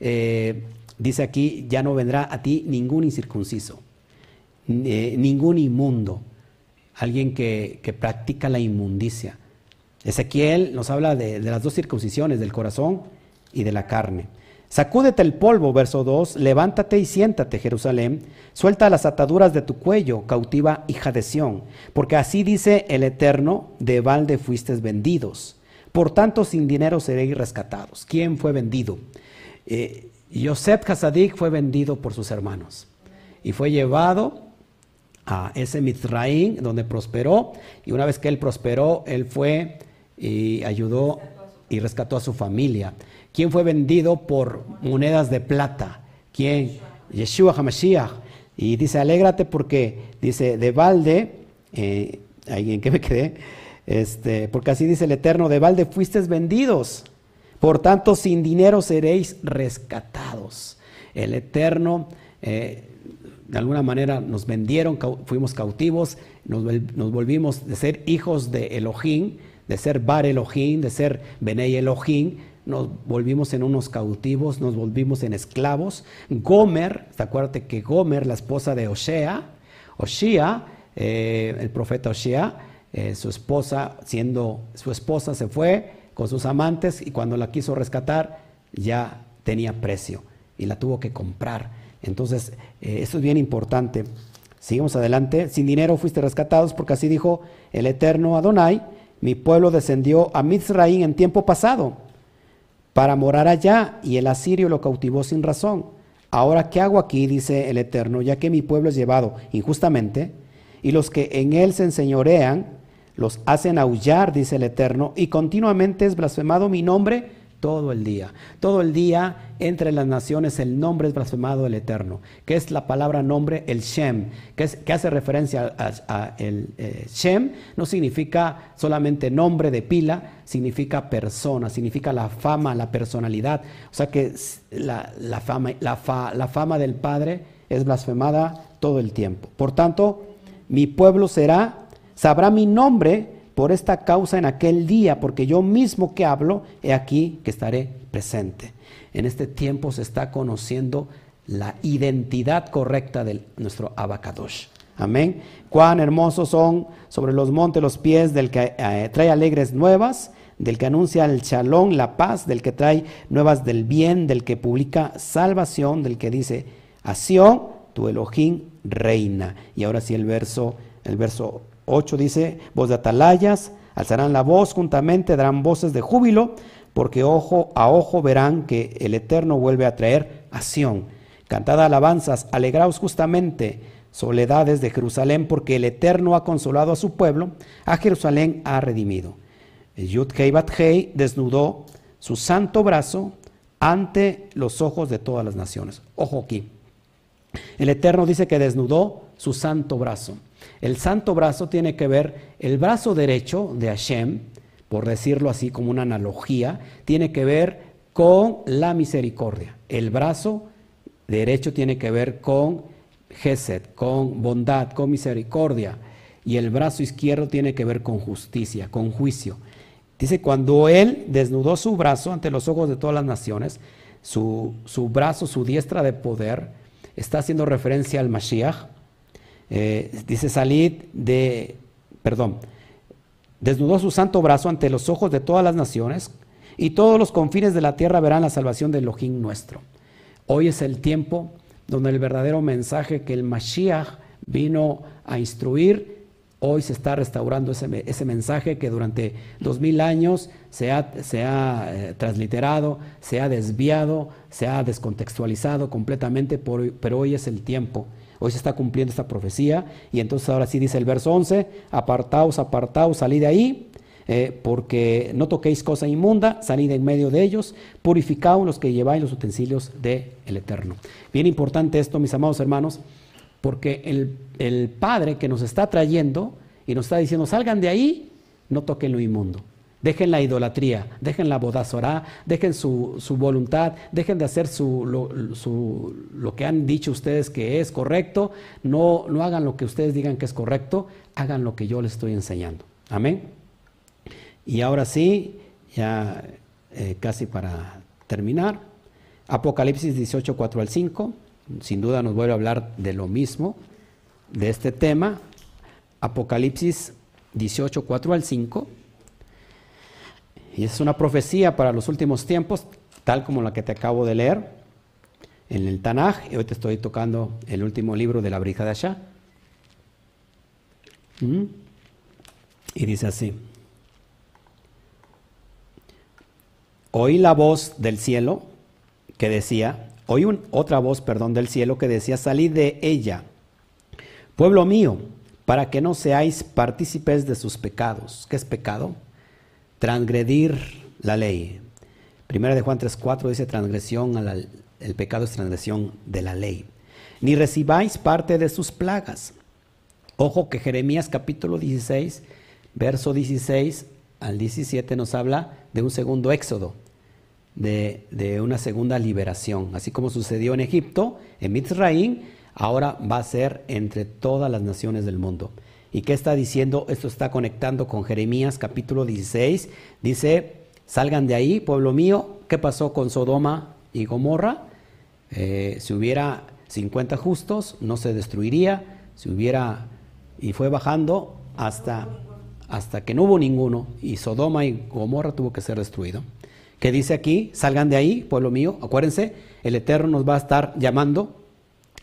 Eh, dice aquí, ya no vendrá a ti ningún incircunciso. Eh, ningún inmundo, alguien que, practica la inmundicia. Ezequiel nos habla de, las dos circuncisiones, del corazón y de la carne. Sacúdete el polvo, verso 2, levántate y siéntate, Jerusalén, suelta las ataduras de tu cuello, cautiva hija de Sión, porque así dice el Eterno, de balde fuisteis vendidos, por tanto sin dinero seréis rescatados. ¿Quién fue vendido? Eh, Yosef Hasadik fue vendido por sus hermanos y fue llevado a ese Mitzraín donde prosperó y una vez que él prosperó, él fue y ayudó y rescató a su familia. ¿Quién fue vendido por monedas de plata? ¿Quién? Yeshua HaMashiach. Y dice, alégrate porque, dice, de balde, eh, ¿en qué me quedé? Este, porque así dice el Eterno, de balde fuisteis vendidos. Por tanto, sin dinero seréis rescatados. El Eterno eh, de alguna manera nos vendieron, fuimos cautivos, nos, volvimos de ser hijos de Elohim, de ser Bar Elohim, de ser Benei Elohim, nos volvimos en unos cautivos, nos volvimos en esclavos. Gomer, acuérdate que Gomer, la esposa de Oshea, Oshia, eh, el profeta Oshea, eh, su esposa, siendo su esposa, se fue con sus amantes y cuando la quiso rescatar ya tenía precio y la tuvo que comprar. Entonces, eh, esto es bien importante. Seguimos adelante. Sin dinero fuiste rescatados, porque así dijo el eterno Adonai: Mi pueblo descendió a Mizraim en tiempo pasado para morar allá, y el asirio lo cautivó sin razón. Ahora, ¿qué hago aquí? dice el eterno, ya que mi pueblo es llevado injustamente, y los que en él se enseñorean los hacen aullar, dice el eterno, y continuamente es blasfemado mi nombre todo el día. Todo el día entre las naciones el nombre es blasfemado del Eterno, que es la palabra nombre, el Shem, que, es, que hace referencia a, el eh, Shem, no significa solamente nombre de pila, significa persona, significa la fama, la personalidad. O sea que la, fama, la, la fama del Padre es blasfemada todo el tiempo. Por tanto, mi pueblo será, sabrá mi nombre, por esta causa en aquel día, porque yo mismo que hablo, he aquí que estaré presente. En este tiempo se está conociendo la identidad correcta de nuestro Abacadosh. Amén. Cuán hermosos son sobre los montes los pies del que eh, trae alegres nuevas, del que anuncia el chalón, la paz, del que trae nuevas del bien, del que publica salvación, del que dice, Asión, tu Elohim reina. Y ahora sí el verso, el verso 8 dice, voz de atalayas, alzarán la voz juntamente, darán voces de júbilo, porque ojo a ojo verán que el Eterno vuelve a traer a Sión. Cantad alabanzas, alegraos justamente, soledades de Jerusalén, porque el Eterno ha consolado a su pueblo, a Jerusalén ha redimido. Yud Hei desnudó su santo brazo ante los ojos de todas las naciones. Ojo aquí. El Eterno dice que desnudó su santo brazo. El santo brazo tiene que ver el brazo derecho de Hashem, por decirlo así como una analogía, tiene que ver con la misericordia. El brazo derecho tiene que ver con Gesed, con bondad, con misericordia. Y el brazo izquierdo tiene que ver con justicia, con juicio. Dice, cuando él desnudó su brazo ante los ojos de todas las naciones, su, su brazo, su diestra de poder, está haciendo referencia al Mashiach. Eh, dice, salid de, perdón, desnudó su santo brazo ante los ojos de todas las naciones y todos los confines de la tierra verán la salvación del Elohim nuestro. Hoy es el tiempo donde el verdadero mensaje que el Mashiach vino a instruir, hoy se está restaurando ese, ese mensaje que durante dos mil años se ha, se ha eh, transliterado, se ha desviado, se ha descontextualizado completamente, pero hoy es el tiempo. Hoy se está cumpliendo esta profecía y entonces ahora sí dice el verso 11, apartaos, apartaos, salid de ahí, eh, porque no toquéis cosa inmunda, salid en medio de ellos, purificaos los que lleváis los utensilios del Eterno. Bien importante esto, mis amados hermanos, porque el, el Padre que nos está trayendo y nos está diciendo, salgan de ahí, no toquen lo inmundo. Dejen la idolatría, dejen la bodazorá, dejen su, su, voluntad, dejen de hacer su, lo, su, lo, que han dicho ustedes que es correcto, no, no hagan lo que ustedes digan que es correcto, hagan lo que yo les estoy enseñando. Amén. Y ahora sí, ya eh, casi para terminar, Apocalipsis 18, 4 al 5, sin duda nos vuelve a hablar de lo mismo, de este tema. Apocalipsis 18, 4 al 5. Y es una profecía para los últimos tiempos, tal como la que te acabo de leer en el Tanaj. Y hoy te estoy tocando el último libro de la Brija de Asha. ¿Mm? Y dice así. Oí la voz del cielo que decía, oí otra voz, perdón, del cielo que decía, salid de ella, pueblo mío, para que no seáis partícipes de sus pecados. ¿Qué es pecado? Transgredir la ley. Primera de Juan 3.4 dice transgresión, el pecado es transgresión de la ley. Ni recibáis parte de sus plagas. Ojo que Jeremías capítulo 16, verso 16 al 17 nos habla de un segundo éxodo, de, de una segunda liberación. Así como sucedió en Egipto, en Mitzraim, ahora va a ser entre todas las naciones del mundo. ¿Y qué está diciendo? Esto está conectando con Jeremías capítulo 16. Dice, salgan de ahí, pueblo mío. ¿Qué pasó con Sodoma y Gomorra? Eh, si hubiera 50 justos, no se destruiría. Si hubiera, y fue bajando hasta, hasta que no hubo ninguno. Y Sodoma y Gomorra tuvo que ser destruido. ¿Qué dice aquí? Salgan de ahí, pueblo mío. Acuérdense, el Eterno nos va a estar llamando,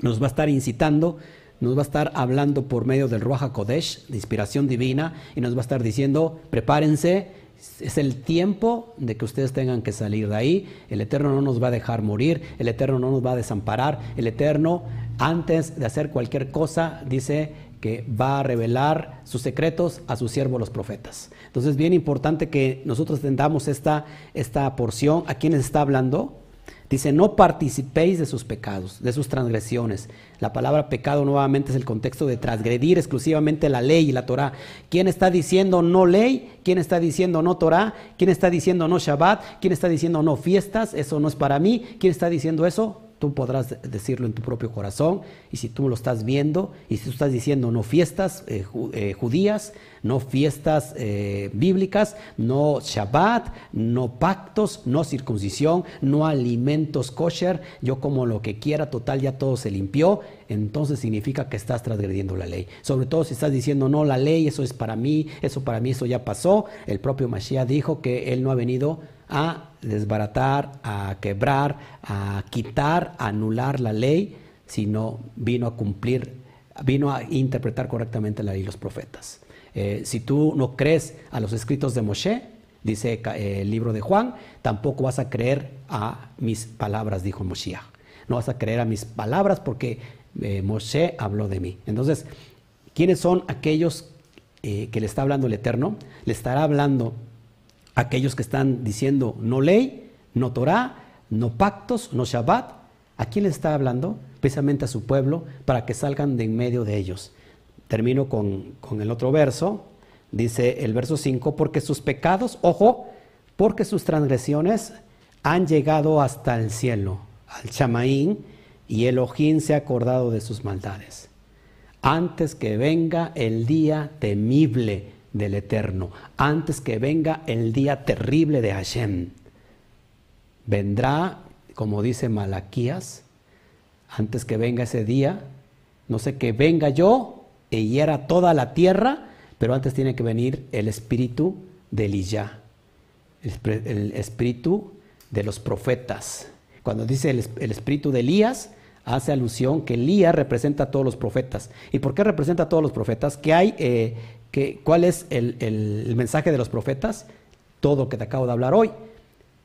nos va a estar incitando nos va a estar hablando por medio del Ruach Kodesh, de inspiración divina, y nos va a estar diciendo, prepárense, es el tiempo de que ustedes tengan que salir de ahí, el Eterno no nos va a dejar morir, el Eterno no nos va a desamparar, el Eterno antes de hacer cualquier cosa dice que va a revelar sus secretos a sus siervos los profetas. Entonces, bien importante que nosotros entendamos esta, esta porción. ¿A quiénes está hablando? Dice, no participéis de sus pecados, de sus transgresiones. La palabra pecado nuevamente es el contexto de transgredir exclusivamente la ley y la Torah. ¿Quién está diciendo no ley? ¿Quién está diciendo no Torah? ¿Quién está diciendo no Shabbat? ¿Quién está diciendo no fiestas? Eso no es para mí. ¿Quién está diciendo eso? Tú podrás decirlo en tu propio corazón, y si tú lo estás viendo, y si tú estás diciendo no fiestas eh, eh, judías, no fiestas eh, bíblicas, no Shabbat, no pactos, no circuncisión, no alimentos kosher, yo como lo que quiera, total ya todo se limpió, entonces significa que estás transgrediendo la ley. Sobre todo si estás diciendo no, la ley, eso es para mí, eso para mí, eso ya pasó. El propio Mashiach dijo que él no ha venido a desbaratar, a quebrar, a quitar, a anular la ley, sino vino a cumplir, vino a interpretar correctamente la ley y los profetas. Eh, si tú no crees a los escritos de Moshe, dice eh, el libro de Juan, tampoco vas a creer a mis palabras, dijo Moshiach. No vas a creer a mis palabras porque eh, Moshe habló de mí. Entonces, ¿quiénes son aquellos que le está hablando el Eterno? Le estará hablando aquellos que están diciendo no ley, no Torah, no pactos, no Shabbat. ¿A quién le está hablando? Precisamente a su pueblo, para que salgan de en medio de ellos. Termino con, el otro verso. Dice el verso 5, porque sus pecados, ojo, porque sus transgresiones han llegado hasta el cielo, al chamaín, y Elohim se ha acordado de sus maldades. Antes que venga el día temible del Eterno, antes que venga el día terrible de Hashem. Vendrá, como dice Malaquías, antes que venga ese día, no sé que venga yo y hiera toda la tierra, pero antes tiene que venir el espíritu de Eliyah, el, espíritu de los profetas. Cuando dice el, espíritu de Elías, hace alusión que Elías representa a todos los profetas. ¿Y por qué representa a todos los profetas? Que hay eh, ¿Cuál es el, mensaje de los profetas? Todo lo que te acabo de hablar hoy,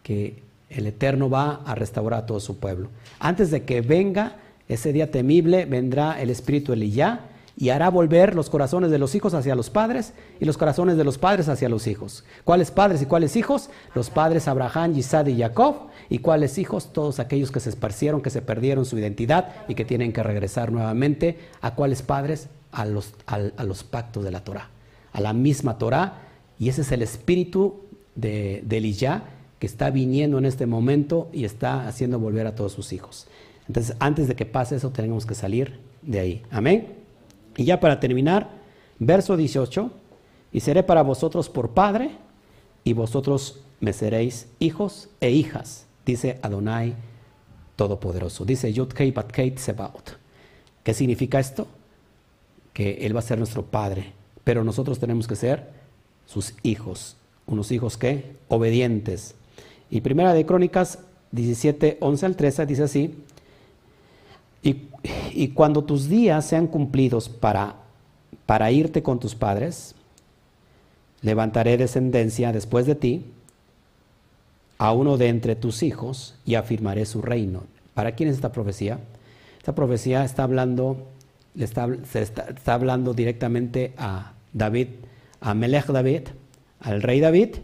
que el Eterno va a restaurar a todo su pueblo. Antes de que venga ese día temible, vendrá el Espíritu Eliyá y hará volver los corazones de los hijos hacia los padres y los corazones de los padres hacia los hijos. ¿Cuáles padres y cuáles hijos? Los padres Abraham, Isaac y Jacob. ¿Y cuáles hijos? Todos aquellos que se esparcieron, que se perdieron su identidad y que tienen que regresar nuevamente. ¿A cuáles padres? A los, a los pactos de la Torah a la misma Torah, y ese es el espíritu de, de que está viniendo en este momento y está haciendo volver a todos sus hijos. Entonces, antes de que pase eso, tenemos que salir de ahí. Amén. Y ya para terminar, verso 18, y seré para vosotros por padre, y vosotros me seréis hijos e hijas, dice Adonai Todopoderoso. Dice Yud Bat Sebaot. ¿Qué significa esto? Que Él va a ser nuestro Padre, pero nosotros tenemos que ser sus hijos, unos hijos que obedientes. Y primera de Crónicas 17, 11 al 13 dice así, y, cuando tus días sean cumplidos para, para irte con tus padres, levantaré descendencia después de ti, a uno de entre tus hijos, y afirmaré su reino. ¿Para quién es esta profecía? Esta profecía está hablando está, se está, hablando directamente a David, a Melech David, al rey David,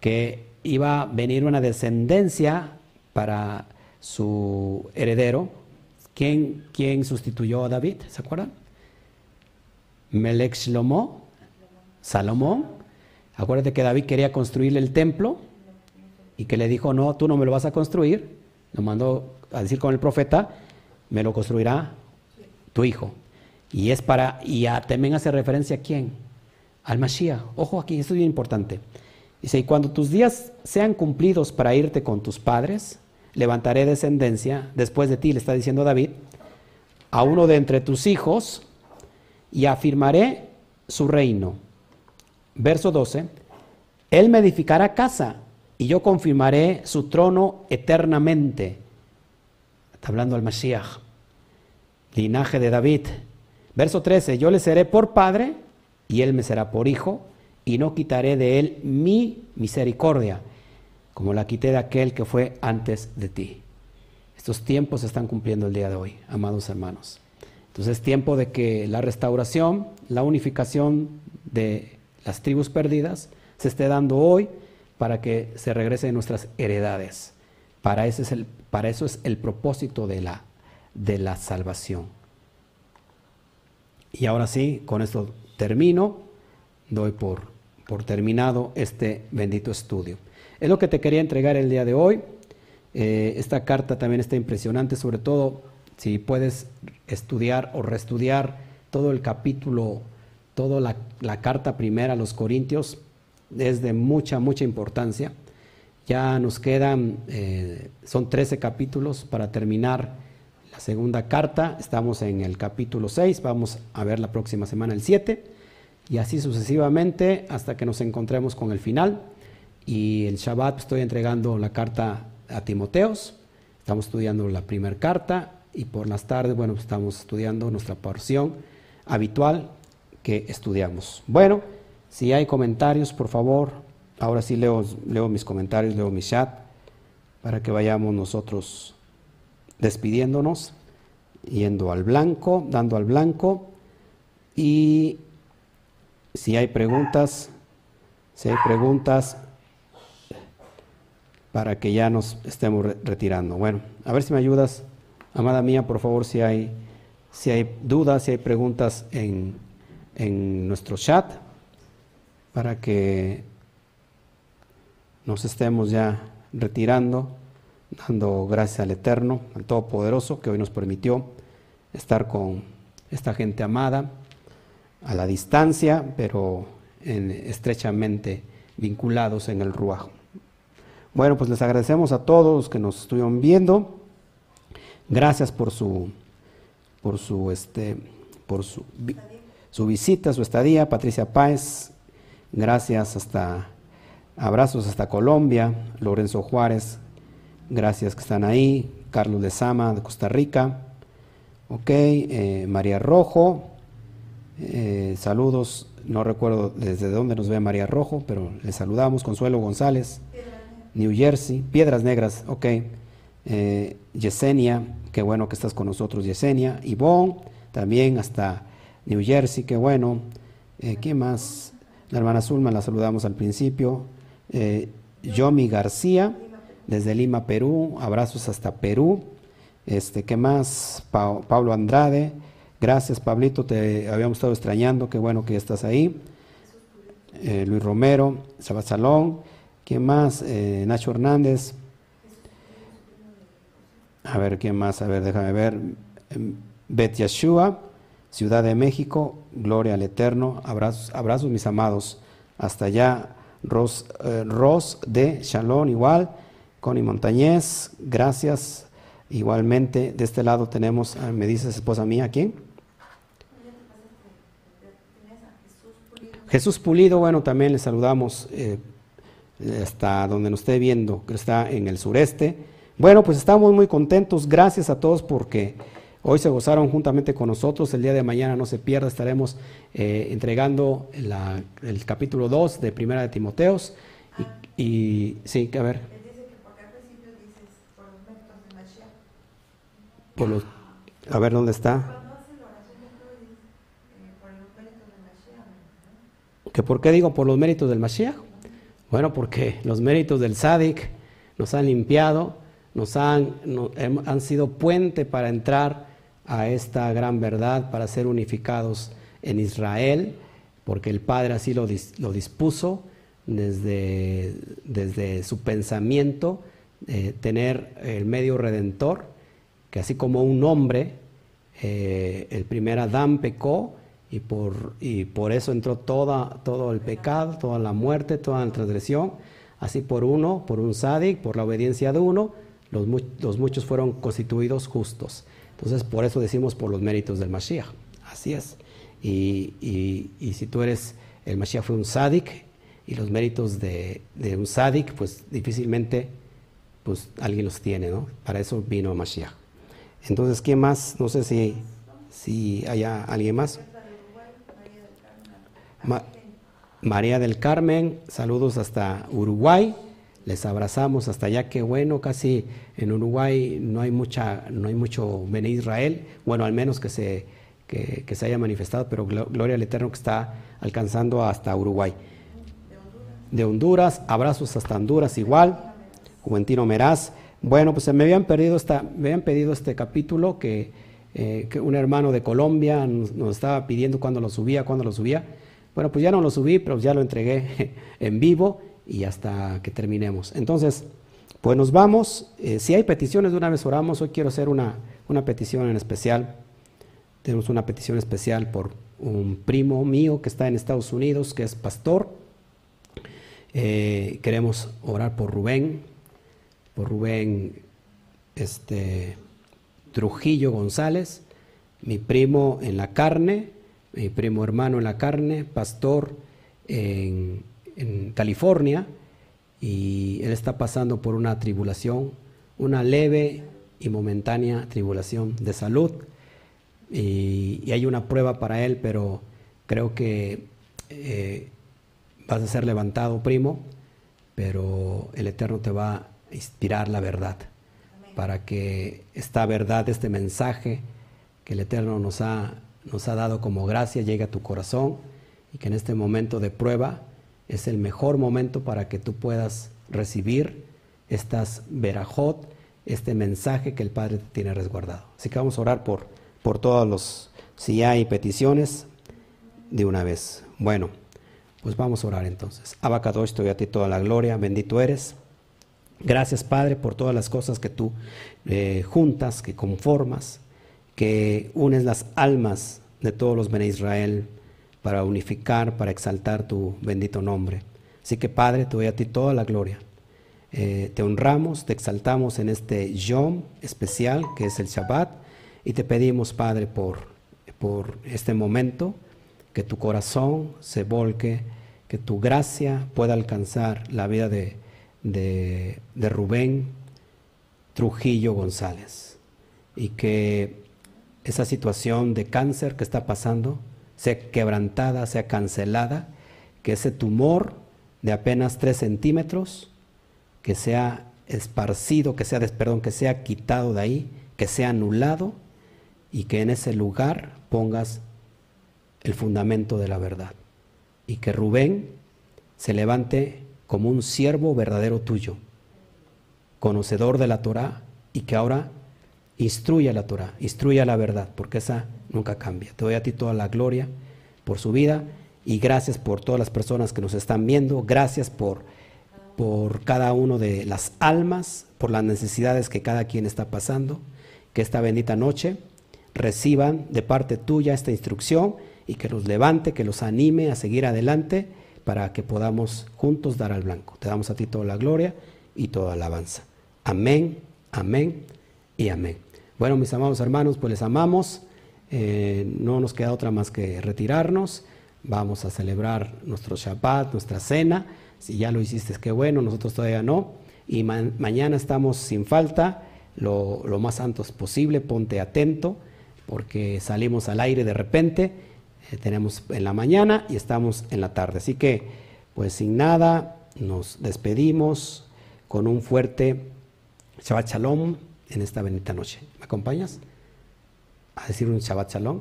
que iba a venir una descendencia para su heredero. ¿Quién, quién sustituyó a David? ¿Se acuerdan? Melech Salomón. Acuérdate que David quería construirle el templo y que le dijo, no, tú no me lo vas a construir. Lo mandó a decir con el profeta, me lo construirá tu hijo. Y es para, y también hace referencia a quién? Al Mashiach. Ojo aquí, esto es bien importante. Dice, y cuando tus días sean cumplidos para irte con tus padres, levantaré descendencia después de ti, le está diciendo David, a uno de entre tus hijos, y afirmaré su reino. Verso 12, él me edificará casa, y yo confirmaré su trono eternamente. Está hablando al Mashiach linaje de David. Verso 13, yo le seré por padre y él me será por hijo y no quitaré de él mi misericordia, como la quité de aquel que fue antes de ti. Estos tiempos se están cumpliendo el día de hoy, amados hermanos. Entonces es tiempo de que la restauración, la unificación de las tribus perdidas se esté dando hoy para que se regresen nuestras heredades. Para, eso es el propósito de la de la salvación. Y ahora sí, con esto termino, doy por terminado este bendito estudio. Es lo que te quería entregar el día de hoy. Eh, esta carta también está impresionante, sobre todo si puedes estudiar o reestudiar todo el capítulo, toda la, carta primera a los Corintios, es de mucha, mucha importancia. Ya nos quedan, eh, son 13 capítulos para terminar la segunda carta. Estamos en el capítulo 6, vamos a ver la próxima semana el 7 y así sucesivamente hasta que nos encontremos con el final. Y el Shabbat estoy entregando la carta a Timoteos, estamos estudiando la primera carta y por las tardes, bueno, estamos estudiando nuestra porción habitual que estudiamos. Bueno, si hay comentarios, por favor, ahora sí leo, leo mis comentarios, leo mi chat, para que vayamos nosotros despidiéndonos, yendo al blanco, dando al blanco, y si hay preguntas, si hay preguntas, para que ya nos estemos retirando. Bueno, a ver si me ayudas, amada mía, por favor, si hay, si hay dudas, si hay preguntas en, en nuestro chat, para que nos estemos ya retirando, dando gracias al Eterno, al Todopoderoso, que hoy nos permitió estar con esta gente amada, a la distancia, pero estrechamente vinculados en el Ruajo. Bueno, pues les agradecemos a todos los que nos estuvieron viendo. Gracias por su por su este por su, su visita, su estadía, Patricia Páez. Gracias hasta abrazos hasta Colombia, Lorenzo Juárez. Gracias que están ahí, Carlos de Sama de Costa Rica. Ok, eh, María Rojo. Eh, saludos, no recuerdo desde dónde nos ve María Rojo, pero le saludamos. Consuelo González. New Jersey, Piedras Negras, ok. Eh, Yesenia, qué bueno que estás con nosotros, Yesenia. Ivonne, también hasta New Jersey, qué bueno. Eh, ¿Qué más? La hermana Zulma la saludamos al principio. Eh, Yomi García, desde Lima, Perú. Abrazos hasta Perú. Este, ¿Qué más? Pablo Andrade. Gracias, Pablito, te habíamos estado extrañando. Qué bueno que estás ahí. Eh, Luis Romero, Sabat Salón. ¿Quién más? Eh, Nacho Hernández. A ver, ¿quién más? A ver, déjame ver. Em, Bet Yeshua, Ciudad de México, Gloria al Eterno. Abrazos, abrazos mis amados. Hasta allá, Ros, eh, Ros de Shalom, igual. Connie Montañez, gracias. Igualmente, de este lado tenemos, me dice esposa mía, ¿quién? Jesús Pulido, bueno, también le saludamos. Eh, hasta donde nos esté viendo, que está en el sureste. Bueno, pues estamos muy contentos. Gracias a todos porque hoy se gozaron juntamente con nosotros. El día de mañana no se pierda, estaremos eh, entregando el capítulo 2 de Primera de Timoteos. Y, y sí, a ver. Por los, a ver dónde está. ¿Que por qué digo por los méritos del Mashiach? Bueno, porque los méritos del Sadik nos han limpiado, nos han, han sido puente para entrar a esta gran verdad, para ser unificados en Israel, porque el Padre así lo, dispuso desde, desde, su pensamiento, eh, tener el medio redentor, que así como un hombre, eh, el primer Adán pecó, y por, y por eso entró toda, todo el pecado, toda la muerte, toda la transgresión. Así por uno, por un sádic, por la obediencia de uno, los, muchos fueron constituidos justos. Entonces, por eso decimos por los méritos del Mashiach. Así es. Y, y, y si tú eres, el Mashiach fue un sádic, y los méritos de, de un sádic, pues difícilmente pues, alguien los tiene, ¿no? Para eso vino Mashiach. Entonces, ¿quién más? No sé si, si haya alguien más. María del Carmen, saludos hasta Uruguay. Les abrazamos hasta allá, qué bueno, casi en Uruguay no hay mucha, no hay mucho Bene Israel, bueno, al menos que se, que, se haya manifestado, pero gloria al Eterno que está alcanzando hasta Uruguay. De Honduras, abrazos hasta Honduras igual. Juventino Meraz. Bueno, pues me habían perdido esta, me habían pedido este capítulo que, eh, que un hermano de Colombia nos, nos estaba pidiendo cuando lo subía, cuando lo subía. Bueno, pues ya no lo subí, pero ya lo entregué [laughs] en vivo y hasta que terminemos. Entonces, Pues nos vamos. Eh, si hay peticiones, de una vez oramos. Hoy quiero hacer una, una petición en especial. Tenemos una petición especial por un primo mío que está en Estados Unidos, que es pastor. Eh, queremos orar por Rubén, por Rubén este, Trujillo González, mi primo en la carne, mi primo hermano en la carne, pastor en, en California, y él está pasando por una tribulación, una leve y momentánea tribulación de salud. Y, hay una prueba para él, pero creo que eh, vas a ser levantado, primo, pero el Eterno te va a inspirar la verdad, para que esta verdad, este mensaje que el Eterno nos ha, nos ha dado como gracia llegue a tu corazón y que en este momento de prueba es el mejor momento para que tú puedas recibir estas verajot, este mensaje que el Padre tiene resguardado. Así que vamos a orar por por todos los, si hay peticiones, de una vez. Bueno, pues vamos a orar entonces. Abacadosh, te doy a ti toda la gloria, bendito eres. Gracias, Padre, por todas las cosas que tú eh, juntas, que conformas, que unes las almas de todos los Bene Israel para unificar, para exaltar tu bendito nombre. Así que, Padre, te doy a ti toda la gloria. Eh, te honramos, te exaltamos en este Yom especial que es el Shabbat y te pedimos, Padre, por, por este momento, que tu corazón se volque, que tu gracia pueda alcanzar la vida de, de, de Rubén Trujillo González y que esa situación de cáncer que está pasando sea quebrantada, sea cancelada, que ese tumor de apenas 3 centímetros, que sea esparcido, que sea, perdón, que sea quitado de ahí, que sea anulado y que en ese lugar pongas el fundamento de la verdad. Y que Rubén se levante como un siervo verdadero tuyo, conocedor de la Torah y que ahora instruya la Torah, instruya la verdad, porque esa nunca cambia. Te doy a ti toda la gloria por su vida y gracias por todas las personas que nos están viendo, gracias por, por cada uno de las almas, por las necesidades que cada quien está pasando, que esta bendita noche reciban de parte tuya esta instrucción y que los levante, que los anime a seguir adelante para que podamos juntos dar al blanco. Te damos a ti toda la gloria y toda alabanza. Amén, amén y amén. Bueno, mis amados hermanos, pues les amamos. Eh, no nos queda otra más que retirarnos. Vamos a celebrar nuestro Shabbat, nuestra cena. Si ya lo hiciste, qué bueno, nosotros todavía no. Y mañana estamos sin falta, lo, lo más santos posible, ponte atento porque salimos al aire de repente, eh, tenemos en la mañana y estamos en la tarde. Así que, pues sin nada, nos despedimos con un fuerte Shabbat Shalom en esta bendita noche. ¿Me acompañas? A decir un Shabbat Shalom.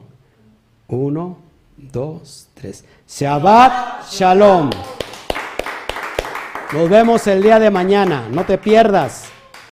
Uno, dos, tres. Shabbat Shalom. Nos vemos el día de mañana. No te pierdas.